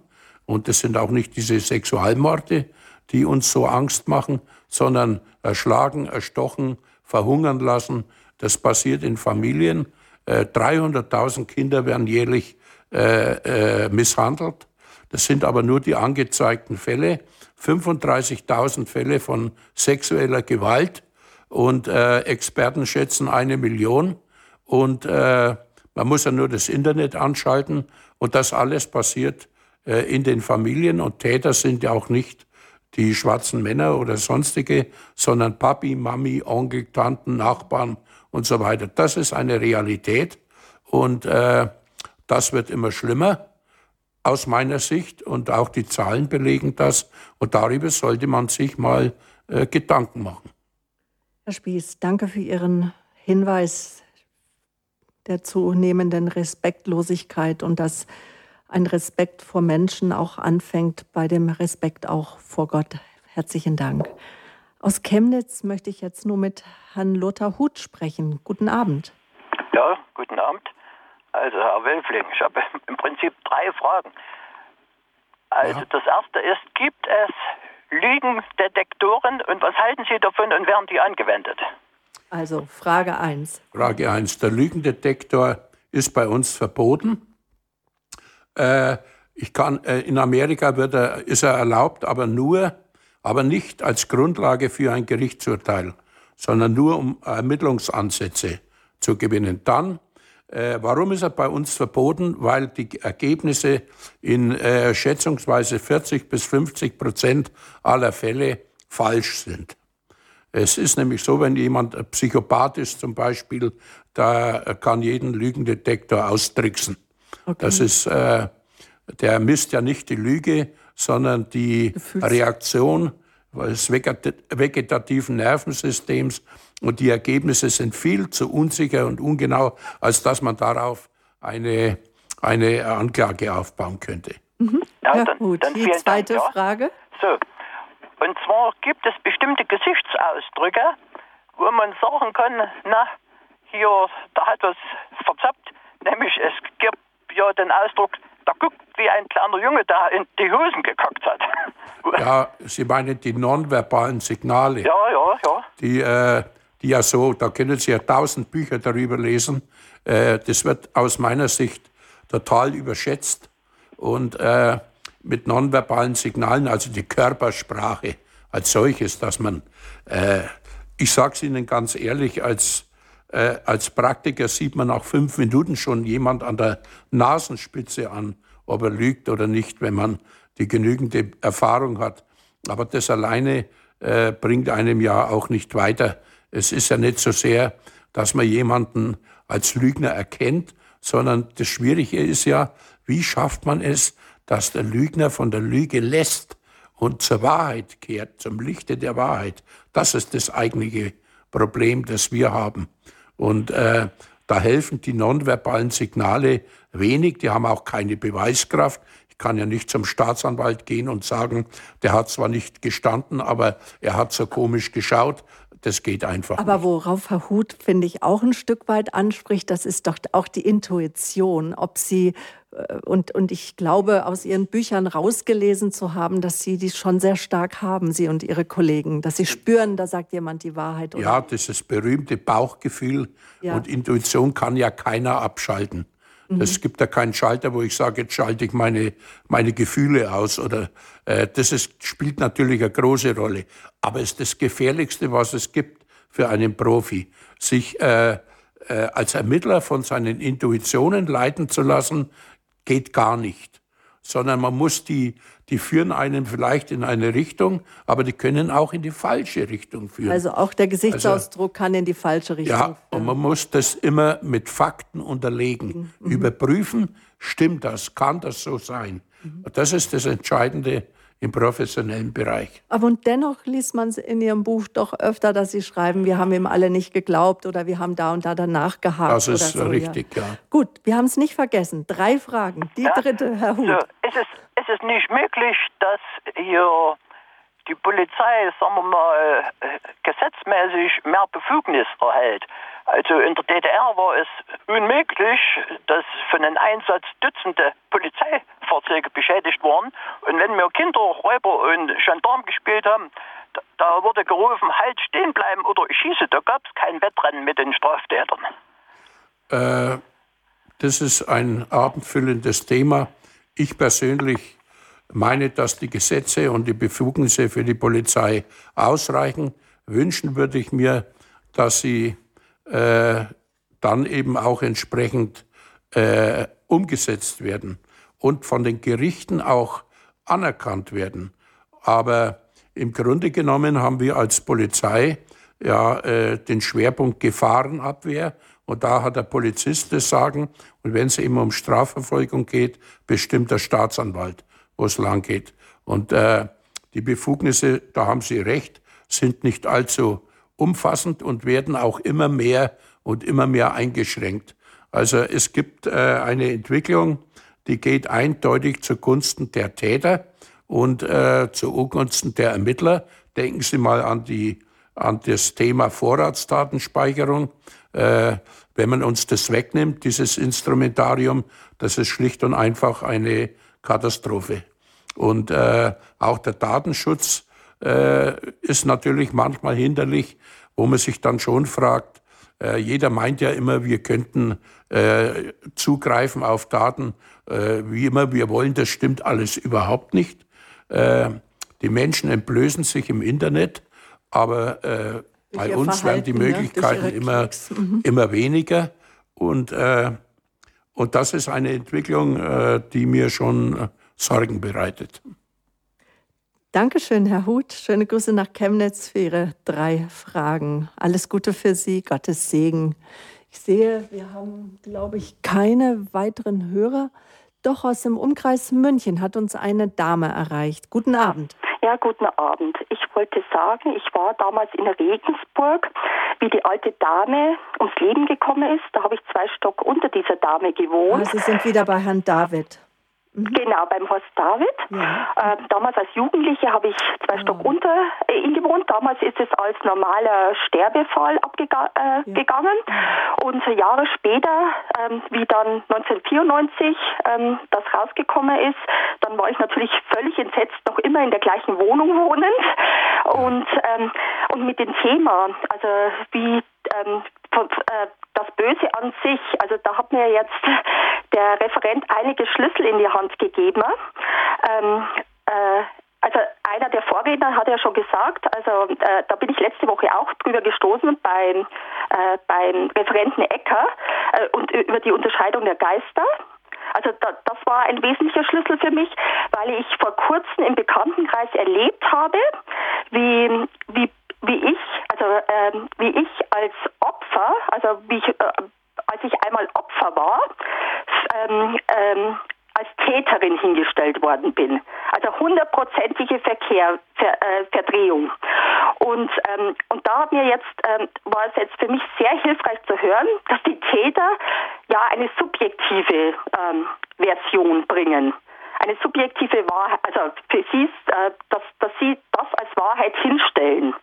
Und das sind auch nicht diese Sexualmorde, die uns so Angst machen, sondern erschlagen, erstochen, verhungern lassen. Das passiert in Familien. 300.000 äh, Kinder werden jährlich äh, äh, misshandelt. Das sind aber nur die angezeigten Fälle. 35.000 Fälle von sexueller Gewalt und äh, Experten schätzen eine Million. Und äh, Man muss ja nur das Internet anschalten und das alles passiert in den Familien und Täter sind ja auch nicht die schwarzen Männer oder sonstige, sondern Papi, Mami, Onkel, Tanten, Nachbarn und so weiter. Das ist eine Realität und äh, das wird immer schlimmer aus meiner Sicht und auch die Zahlen belegen das und darüber sollte man sich mal äh, Gedanken machen. Herr Spieß, danke für Ihren Hinweis der zunehmenden Respektlosigkeit und dass ein Respekt vor Menschen auch anfängt bei dem Respekt auch vor Gott. Herzlichen Dank. Aus Chemnitz möchte ich jetzt nur mit Herrn Lothar Huth sprechen. Guten Abend. Ja, guten Abend. Also Herr Wölfling, ich habe im Prinzip drei Fragen. Also ja. das erste ist, gibt es Lügendetektoren und was halten Sie davon und werden die angewendet? Also Frage 1. Frage 1. Der Lügendetektor ist bei uns verboten. Äh, ich kann, äh, in Amerika wird er, ist er erlaubt, aber nur, aber nicht als Grundlage für ein Gerichtsurteil, sondern nur um Ermittlungsansätze zu gewinnen. Dann, äh, warum ist er bei uns verboten? Weil die Ergebnisse in äh, schätzungsweise 40 bis 50 Prozent aller Fälle falsch sind. Es ist nämlich so, wenn jemand Psychopath ist zum Beispiel, da kann jeden Lügendetektor austricksen. Okay. Das ist, äh, der misst ja nicht die Lüge, sondern die Gefühls Reaktion des vegetativen Nervensystems. Und die Ergebnisse sind viel zu unsicher und ungenau, als dass man darauf eine, eine Anklage aufbauen könnte. Mhm. Ja, ja, dann, gut. Dann die zweite Dank, ja. Frage. So, und zwar gibt es bestimmte Gesichtsausdrücke, wo man sagen kann, na, hier, da hat was verzappt. Nämlich, es gibt ja den Ausdruck, da guckt wie ein kleiner Junge, der in die Hosen gekackt hat. Ja, Sie meinen die nonverbalen Signale. Ja, ja, ja. Die, äh, die ja so, da können Sie ja tausend Bücher darüber lesen. Äh, das wird aus meiner Sicht total überschätzt. Und äh, mit nonverbalen Signalen, also die Körpersprache als solches, dass man, äh, ich sage es Ihnen ganz ehrlich, als, äh, als Praktiker sieht man nach fünf Minuten schon jemand an der Nasenspitze an, ob er lügt oder nicht, wenn man die genügende Erfahrung hat. Aber das alleine äh, bringt einem ja auch nicht weiter. Es ist ja nicht so sehr, dass man jemanden als Lügner erkennt, sondern das Schwierige ist ja, wie schafft man es, dass der Lügner von der Lüge lässt und zur Wahrheit kehrt, zum Lichte der Wahrheit. Das ist das eigentliche Problem, das wir haben. Und äh, da helfen die nonverbalen Signale wenig, die haben auch keine Beweiskraft. Ich kann ja nicht zum Staatsanwalt gehen und sagen, der hat zwar nicht gestanden, aber er hat so komisch geschaut. Das geht einfach. Aber worauf Herr Huth, finde ich, auch ein Stück weit anspricht, das ist doch auch die Intuition, ob Sie äh, und, und ich glaube, aus Ihren Büchern rausgelesen zu haben, dass Sie die schon sehr stark haben, Sie und Ihre Kollegen, dass Sie spüren, da sagt jemand die Wahrheit. Oder? Ja, das ist das berühmte Bauchgefühl ja. und Intuition kann ja keiner abschalten. Mhm. Es gibt ja keinen Schalter, wo ich sage, jetzt schalte ich meine, meine Gefühle aus. Oder äh, das ist, spielt natürlich eine große Rolle. Aber es ist das Gefährlichste, was es gibt für einen Profi, sich äh, äh, als Ermittler von seinen Intuitionen leiten zu lassen, geht gar nicht. Sondern man muss die, die führen einen vielleicht in eine Richtung, aber die können auch in die falsche Richtung führen. Also auch der Gesichtsausdruck also, kann in die falsche Richtung ja, führen. Ja, und man muss das immer mit Fakten unterlegen, mhm. überprüfen, stimmt das, kann das so sein. Mhm. Das ist das Entscheidende im professionellen Bereich. Aber und dennoch liest man in Ihrem Buch doch öfter, dass Sie schreiben, wir haben ihm alle nicht geglaubt oder wir haben da und da danach gehakt. Das ist so, richtig, ja. ja. Gut, wir haben es nicht vergessen. Drei Fragen. Die ja? dritte, Herr Huth. So, ist, es, ist es nicht möglich, dass hier die Polizei, sagen wir mal, gesetzmäßig mehr Befugnis erhält? Also in der DDR war es unmöglich, dass von einem Einsatz Dutzende Polizeifahrzeuge beschädigt waren. Und wenn wir Kinder, Räuber und Gendarm gespielt haben, da, da wurde gerufen, halt stehen bleiben oder ich schieße. Da gab es kein Wettrennen mit den Straftätern. Äh, das ist ein abendfüllendes Thema. Ich persönlich meine, dass die Gesetze und die Befugnisse für die Polizei ausreichen. Wünschen würde ich mir, dass sie äh, dann eben auch entsprechend äh, umgesetzt werden und von den Gerichten auch anerkannt werden. Aber im Grunde genommen haben wir als Polizei ja äh, den Schwerpunkt Gefahrenabwehr und da hat der Polizist das Sagen und wenn es eben um Strafverfolgung geht, bestimmt der Staatsanwalt, wo es lang geht. Und äh, die Befugnisse, da haben Sie recht, sind nicht allzu umfassend und werden auch immer mehr und immer mehr eingeschränkt. Also es gibt äh, eine Entwicklung, die geht eindeutig zugunsten der Täter und äh, zugunsten der Ermittler. Denken Sie mal an, die, an das Thema Vorratsdatenspeicherung. Äh, wenn man uns das wegnimmt, dieses Instrumentarium, das ist schlicht und einfach eine Katastrophe. Und äh, auch der Datenschutz äh, ist natürlich manchmal hinderlich, wo man sich dann schon fragt, äh, jeder meint ja immer, wir könnten äh, zugreifen auf Daten, äh, wie immer wir wollen. Das stimmt alles überhaupt nicht. Die Menschen entblößen sich im Internet, aber bei uns werden die Möglichkeiten ja, immer, mhm. immer weniger. Und, äh, und das ist eine Entwicklung, die mir schon Sorgen bereitet. Dankeschön, Herr Huth. Schöne Grüße nach Chemnitz für Ihre drei Fragen. Alles Gute für Sie, Gottes Segen. Ich sehe, wir haben, glaube ich, keine weiteren Hörer. Doch aus dem Umkreis München hat uns eine Dame erreicht. Guten Abend. Ja, guten Abend. Ich wollte sagen, ich war damals in Regensburg, wie die alte Dame ums Leben gekommen ist. Da habe ich zwei Stock unter dieser Dame gewohnt. Ah, Sie sind wieder bei Herrn David. Mhm. Genau, beim Horst David. Ja. Äh, damals als Jugendliche habe ich zwei ja. Stock unter äh, ihn gewohnt. Damals ist es als normaler Sterbefall abgegangen. Äh, ja. Und Jahre später, ähm, wie dann 1994 ähm, das rausgekommen ist, dann war ich natürlich völlig entsetzt, noch immer in der gleichen Wohnung wohnend. Und, ähm, und mit dem Thema, also wie ähm, äh, das Böse an sich, also da hat mir jetzt der Referent einige Schlüssel in die Hand gegeben. Ähm, äh, also einer der Vorredner hat ja schon gesagt, also äh, da bin ich letzte Woche auch drüber gestoßen beim, äh, beim Referenten Ecker äh, und über die Unterscheidung der Geister. Also da, das war ein wesentlicher Schlüssel für mich, weil ich vor kurzem im Bekanntenkreis erlebt habe, wie, wie wie ich, also ähm, wie ich als Opfer, also wie ich, äh, als ich einmal Opfer war, ähm, ähm, als Täterin hingestellt worden bin. Also hundertprozentige Verkehr, Ver, äh, Verdrehung. Und, ähm, und da hat mir jetzt, ähm, war es jetzt für mich sehr hilfreich zu hören, dass die Täter ja eine subjektive ähm, Version bringen. Eine subjektive Wahrheit, also für sie, äh, dass, dass sie das als Wahrheit hinstellen.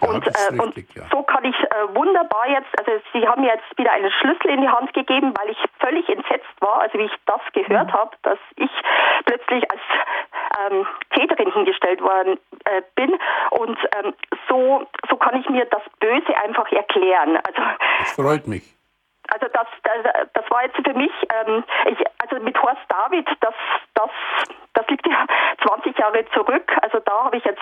Ja, und, äh, und ja. so kann ich äh, wunderbar jetzt, also Sie haben mir jetzt wieder einen Schlüssel in die Hand gegeben, weil ich völlig entsetzt war, also wie ich das gehört mhm. habe, dass ich plötzlich als ähm, Täterin hingestellt worden äh, bin. Und ähm, so, so kann ich mir das Böse einfach erklären. Also, das freut mich. Also das, das, das war jetzt für mich, ähm, ich, also mit Horst David, das, das, das liegt ja 20 Jahre zurück. Also da habe ich jetzt,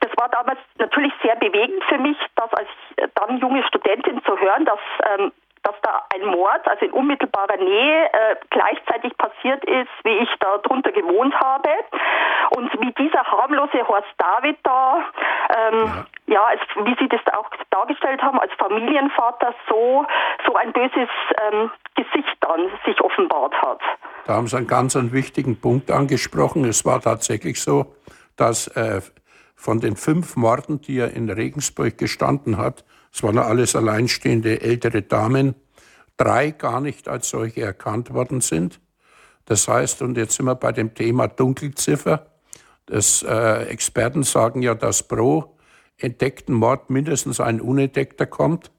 das war damals natürlich sehr bewegend für mich, das als dann junge Studentin zu hören, dass ähm, dass da ein Mord, also in unmittelbarer Nähe, äh, gleichzeitig passiert ist, wie ich da drunter gewohnt habe. Und wie dieser harmlose Horst David da, ähm, ja, ja es, wie Sie das auch dargestellt haben, als Familienvater so, so ein böses ähm, Gesicht dann sich offenbart hat. Da haben Sie einen ganz einen wichtigen Punkt angesprochen. Es war tatsächlich so, dass äh, von den fünf Morden, die er in Regensburg gestanden hat, es waren alles alleinstehende ältere Damen, drei gar nicht als solche erkannt worden sind. Das heißt, und jetzt sind wir bei dem Thema Dunkelziffer. Das, äh, Experten sagen ja, dass pro entdeckten Mord mindestens ein unentdeckter kommt.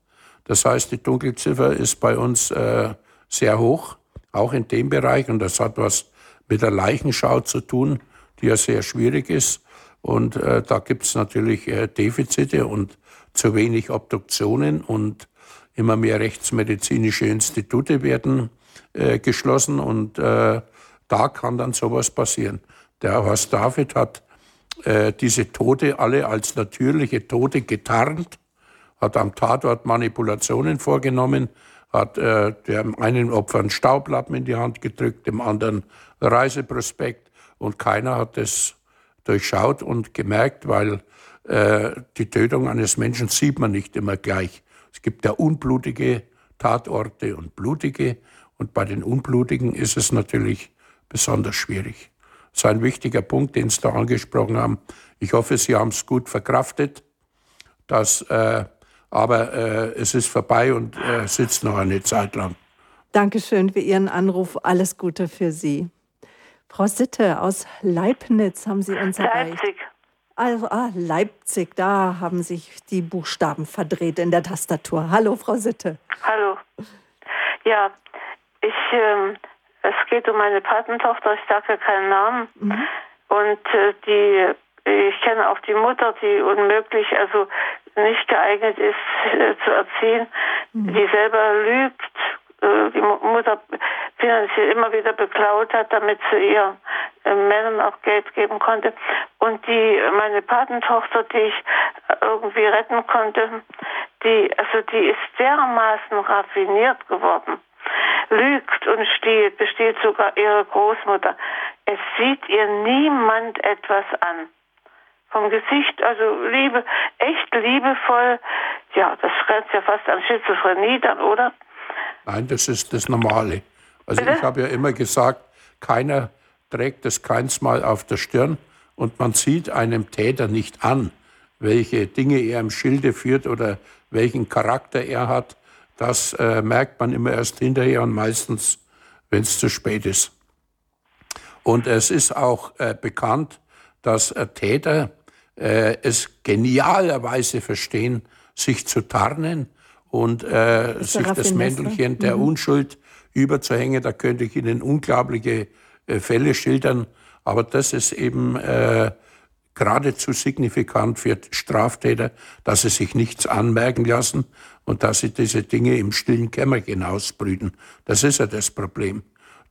Das heißt, die Dunkelziffer ist bei uns äh, sehr hoch, auch in dem Bereich. Und das hat was mit der Leichenschau zu tun, die ja sehr schwierig ist. Und äh, da gibt es natürlich äh, Defizite und zu wenig Obduktionen und immer mehr rechtsmedizinische Institute werden äh, geschlossen und äh, da kann dann sowas passieren. Der Horst David hat äh, diese Tote alle als natürliche Tote getarnt, hat am Tatort Manipulationen vorgenommen, hat äh, dem einen Opfer einen Staublappen in die Hand gedrückt, dem anderen Reiseprospekt und keiner hat das durchschaut und gemerkt, weil die Tötung eines Menschen sieht man nicht immer gleich. Es gibt ja unblutige Tatorte und blutige und bei den unblutigen ist es natürlich besonders schwierig. Das ist ein wichtiger Punkt, den Sie da angesprochen haben. Ich hoffe, Sie haben es gut verkraftet. Dass, äh, aber äh, es ist vorbei und äh, sitzt noch eine Zeit lang. Dankeschön für Ihren Anruf. Alles Gute für Sie. Frau Sitte aus Leibniz haben Sie uns erreicht. Leipzig. Also, ah, Leipzig, da haben sich die Buchstaben verdreht in der Tastatur. Hallo, Frau Sitte. Hallo. Ja, ich, ähm, es geht um meine Patentochter, ich sage ja keinen Namen. Mhm. Und äh, die, ich kenne auch die Mutter, die unmöglich, also nicht geeignet ist äh, zu erziehen, mhm. die selber lügt, äh, die Mutter finanziell immer wieder beklaut hat, damit sie ihren äh, Männern auch Geld geben konnte. Und die, meine Patentochter, die ich irgendwie retten konnte, die, also die ist dermaßen raffiniert geworden. Lügt und stiehlt, besteht sogar ihre Großmutter. Es sieht ihr niemand etwas an. Vom Gesicht, also Liebe, echt liebevoll. Ja, das grenzt ja fast an Schizophrenie dann, oder? Nein, das ist das Normale. Also Bitte? ich habe ja immer gesagt, keiner trägt das keinsmal auf der Stirn und man sieht einem Täter nicht an, welche Dinge er im Schilde führt oder welchen Charakter er hat. Das äh, merkt man immer erst hinterher und meistens, wenn es zu spät ist. Und es ist auch äh, bekannt, dass äh, Täter es genialerweise verstehen, sich zu tarnen und äh, sich das Mäntelchen der mhm. Unschuld überzuhängen. Da könnte ich Ihnen unglaubliche äh, Fälle schildern. Aber das ist eben äh, geradezu signifikant für Straftäter, dass sie sich nichts anmerken lassen und dass sie diese Dinge im stillen Kämmerchen ausbrüten. Das ist ja das Problem.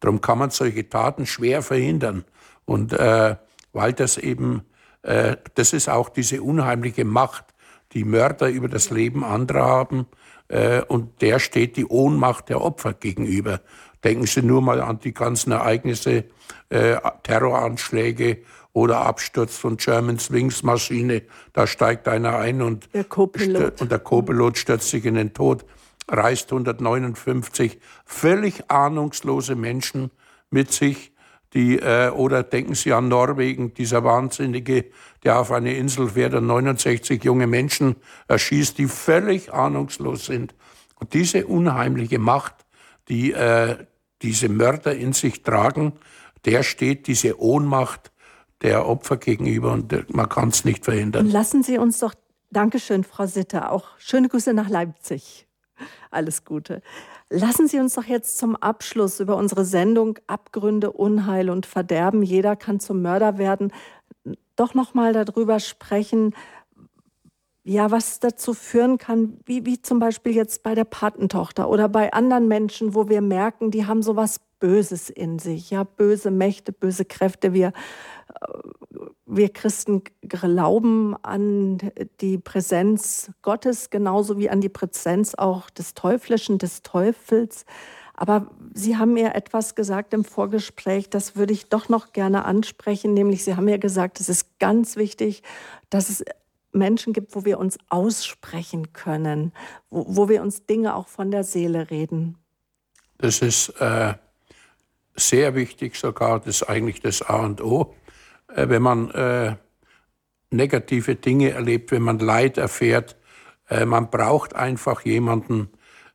Darum kann man solche Taten schwer verhindern. Und äh, weil das eben, äh, das ist auch diese unheimliche Macht, die Mörder über das Leben anderer haben äh, und der steht die Ohnmacht der Opfer gegenüber. Denken Sie nur mal an die ganzen Ereignisse, äh, Terroranschläge oder Absturz von German Swings Maschine. Da steigt einer ein und der Co-Pilot, und der Co-Pilot stürzt sich in den Tod, reißt 159 völlig ahnungslose Menschen mit sich. Die, äh, oder denken Sie an Norwegen, dieser Wahnsinnige, der auf eine Insel fährt und 69 junge Menschen erschießt, die völlig ahnungslos sind. Und diese unheimliche Macht, die äh, diese Mörder in sich tragen, der steht diese Ohnmacht der Opfer gegenüber und man kann es nicht verhindern. Lassen Sie uns doch, Dankeschön, Frau Sitter, auch schöne Grüße nach Leipzig. Alles Gute. Lassen Sie uns doch jetzt zum Abschluss über unsere Sendung Abgründe, Unheil und Verderben, jeder kann zum Mörder werden, doch noch mal darüber sprechen, ja, was dazu führen kann, wie, wie zum Beispiel jetzt bei der Patentochter oder bei anderen Menschen, wo wir merken, die haben sowas Böses in sich, ja, böse Mächte, böse Kräfte. Wir, äh, wir Christen glauben an die Präsenz Gottes genauso wie an die Präsenz auch des Teuflischen, des Teufels. Aber Sie haben mir etwas gesagt im Vorgespräch, das würde ich doch noch gerne ansprechen, nämlich Sie haben mir gesagt, es ist ganz wichtig, dass es Menschen gibt, wo wir uns aussprechen können, wo, wo wir uns Dinge auch von der Seele reden. Das ist äh, sehr wichtig sogar, das ist eigentlich das A und O. Äh, wenn man äh, negative Dinge erlebt, wenn man Leid erfährt, äh, man braucht einfach jemanden,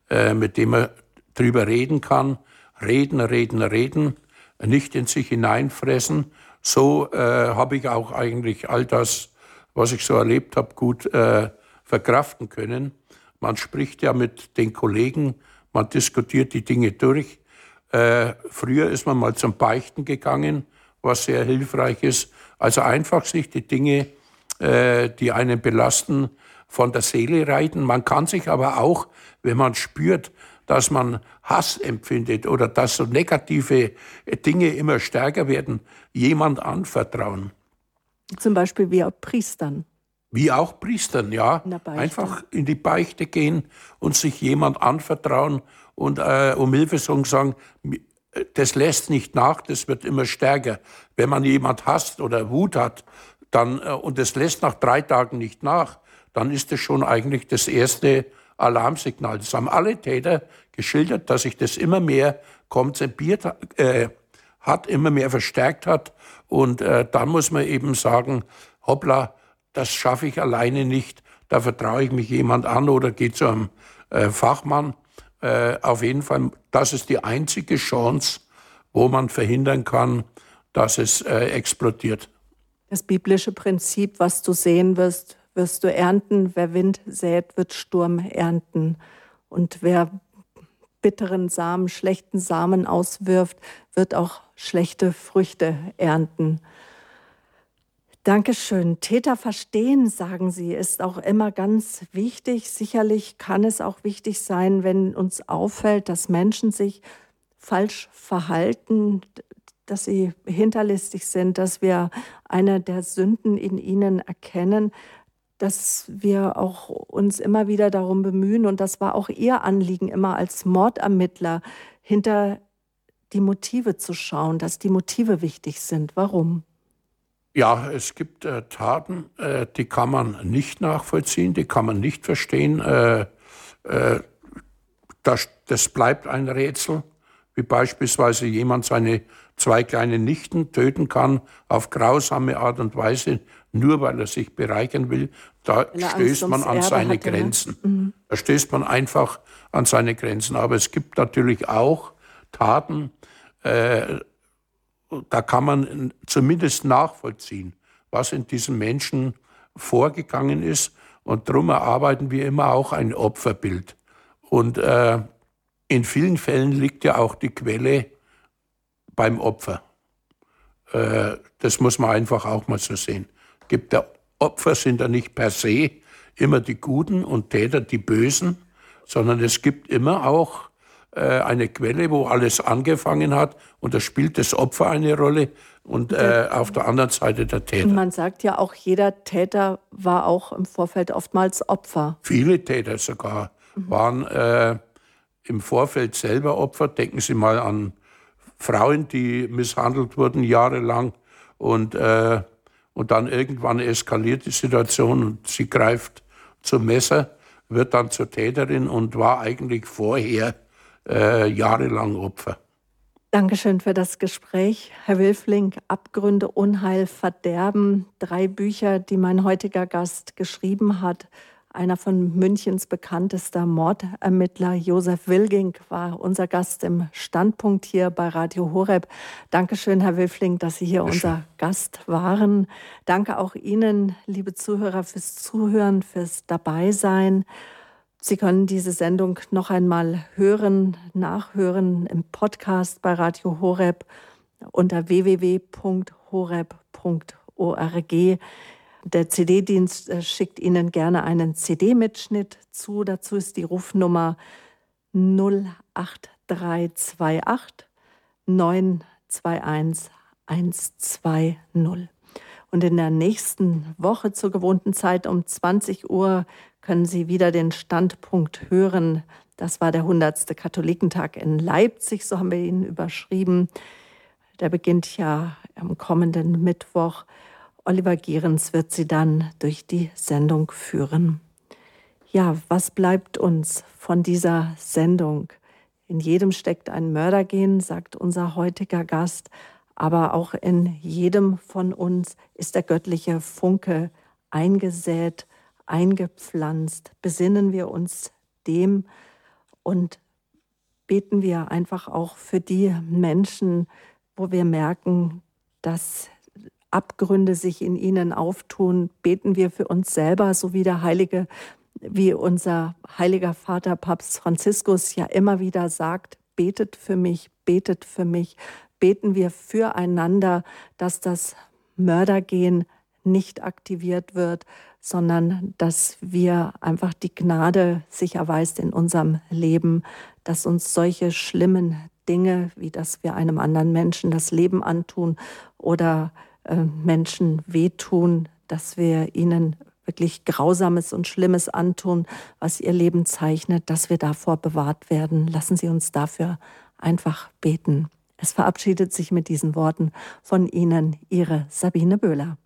äh, mit dem man drüber reden kann. Reden, reden, reden, nicht in sich hineinfressen. So äh, habe ich auch eigentlich all das was ich so erlebt habe, gut äh, verkraften können. Man spricht ja mit den Kollegen, man diskutiert die Dinge durch. Äh, früher ist man mal zum Beichten gegangen, was sehr hilfreich ist. Also einfach sich die Dinge, äh, die einen belasten, von der Seele reiten. Man kann sich aber auch, wenn man spürt, dass man Hass empfindet oder dass so negative Dinge immer stärker werden, jemand anvertrauen. Zum Beispiel wie Priestern. Wie auch Priestern, ja. Einfach in die Beichte gehen und sich jemand anvertrauen und äh, um Hilfe sagen, das lässt nicht nach, das wird immer stärker. Wenn man jemand hasst oder Wut hat, dann, äh, und das lässt nach drei Tagen nicht nach, dann ist das schon eigentlich das erste Alarmsignal. Das haben alle Täter geschildert, dass sich das immer mehr konzipiert äh, hat, immer mehr verstärkt hat. Und äh, dann muss man eben sagen, hoppla, das schaffe ich alleine nicht, da vertraue ich mich jemand an oder gehe zu einem äh, Fachmann. Äh, auf jeden Fall, das ist die einzige Chance, wo man verhindern kann, dass es äh, explodiert. Das biblische Prinzip, was du sehen wirst, wirst du ernten. Wer Wind sät, wird Sturm ernten. Und wer bitteren Samen, schlechten Samen auswirft, wird auch schlechte Früchte ernten. Dankeschön. Täter verstehen, sagen Sie, ist auch immer ganz wichtig. Sicherlich kann es auch wichtig sein, wenn uns auffällt, dass Menschen sich falsch verhalten, dass sie hinterlistig sind, dass wir eine der Sünden in ihnen erkennen, dass wir auch uns immer wieder darum bemühen, und das war auch Ihr Anliegen immer als Mordermittler, hinter die Motive zu schauen, dass die Motive wichtig sind. Warum? Ja, es gibt äh, Taten, äh, die kann man nicht nachvollziehen, die kann man nicht verstehen. Äh, äh das, das, bleibt ein Rätsel, wie beispielsweise jemand seine zwei kleinen Nichten töten kann auf grausame Art und Weise, nur weil er sich bereichern will. Da stößt man an seine hatte, ne? Grenzen. Ne? Mhm. Da stößt man einfach an seine Grenzen. Aber es gibt natürlich auch Taten, äh, da kann man zumindest nachvollziehen, was in diesem Menschen vorgegangen ist. Und darum erarbeiten wir immer auch ein Opferbild. Und äh, in vielen Fällen liegt ja auch die Quelle beim Opfer. Äh, das muss man einfach auch mal so sehen. Gibt der Opfer sind ja nicht per se immer die Guten und Täter die Bösen, sondern es gibt immer auch eine Quelle, wo alles angefangen hat. Und da spielt das Opfer eine Rolle und äh, auf der anderen Seite der Täter. Und man sagt ja auch, jeder Täter war auch im Vorfeld oftmals Opfer. Viele Täter sogar mhm. waren äh, im Vorfeld selber Opfer. Denken Sie mal an Frauen, die misshandelt wurden jahrelang und, äh, und dann irgendwann eskaliert die Situation und sie greift zum Messer, wird dann zur Täterin und war eigentlich vorher äh, jahrelang Opfer. Dankeschön für das Gespräch. Herr Wilfling, Abgründe, Unheil, Verderben, drei Bücher, die mein heutiger Gast geschrieben hat. Einer von Münchens bekanntester Mordermittler, Josef Wilging, war unser Gast im Standpunkt hier bei Radio Horeb. Dankeschön, Herr Wilfling, dass Sie hier unser Gast waren. Danke auch Ihnen, liebe Zuhörer, fürs Zuhören, fürs Dabeisein. Sie können diese Sendung noch einmal hören, nachhören im Podcast bei Radio Horeb unter www.horeb.org. Der CD-Dienst äh, schickt Ihnen gerne einen CD-Mitschnitt zu. Dazu ist die Rufnummer 08328 921 120. Und in der nächsten Woche zur gewohnten Zeit um 20 Uhr können Sie wieder den Standpunkt hören. Das war der 100. Katholikentag in Leipzig, so haben wir ihn überschrieben. Der beginnt ja am kommenden Mittwoch. Oliver Gierens wird Sie dann durch die Sendung führen. Ja, was bleibt uns von dieser Sendung? In jedem steckt ein Mördergehen, sagt unser heutiger Gast aber auch in jedem von uns ist der göttliche Funke eingesät, eingepflanzt. Besinnen wir uns dem und beten wir einfach auch für die Menschen, wo wir merken, dass Abgründe sich in ihnen auftun, beten wir für uns selber, so wie der heilige, wie unser heiliger Vater Papst Franziskus ja immer wieder sagt, betet für mich, betet für mich, beten wir füreinander, dass das Mördergehen nicht aktiviert wird, sondern dass wir einfach die Gnade sich erweist in unserem Leben, dass uns solche schlimmen Dinge, wie dass wir einem anderen Menschen das Leben antun oder äh, Menschen wehtun, dass wir ihnen wirklich Grausames und Schlimmes antun, was ihr Leben zeichnet, dass wir davor bewahrt werden. Lassen Sie uns dafür einfach beten. Es verabschiedet sich mit diesen Worten von Ihnen Ihre Sabine Böhler.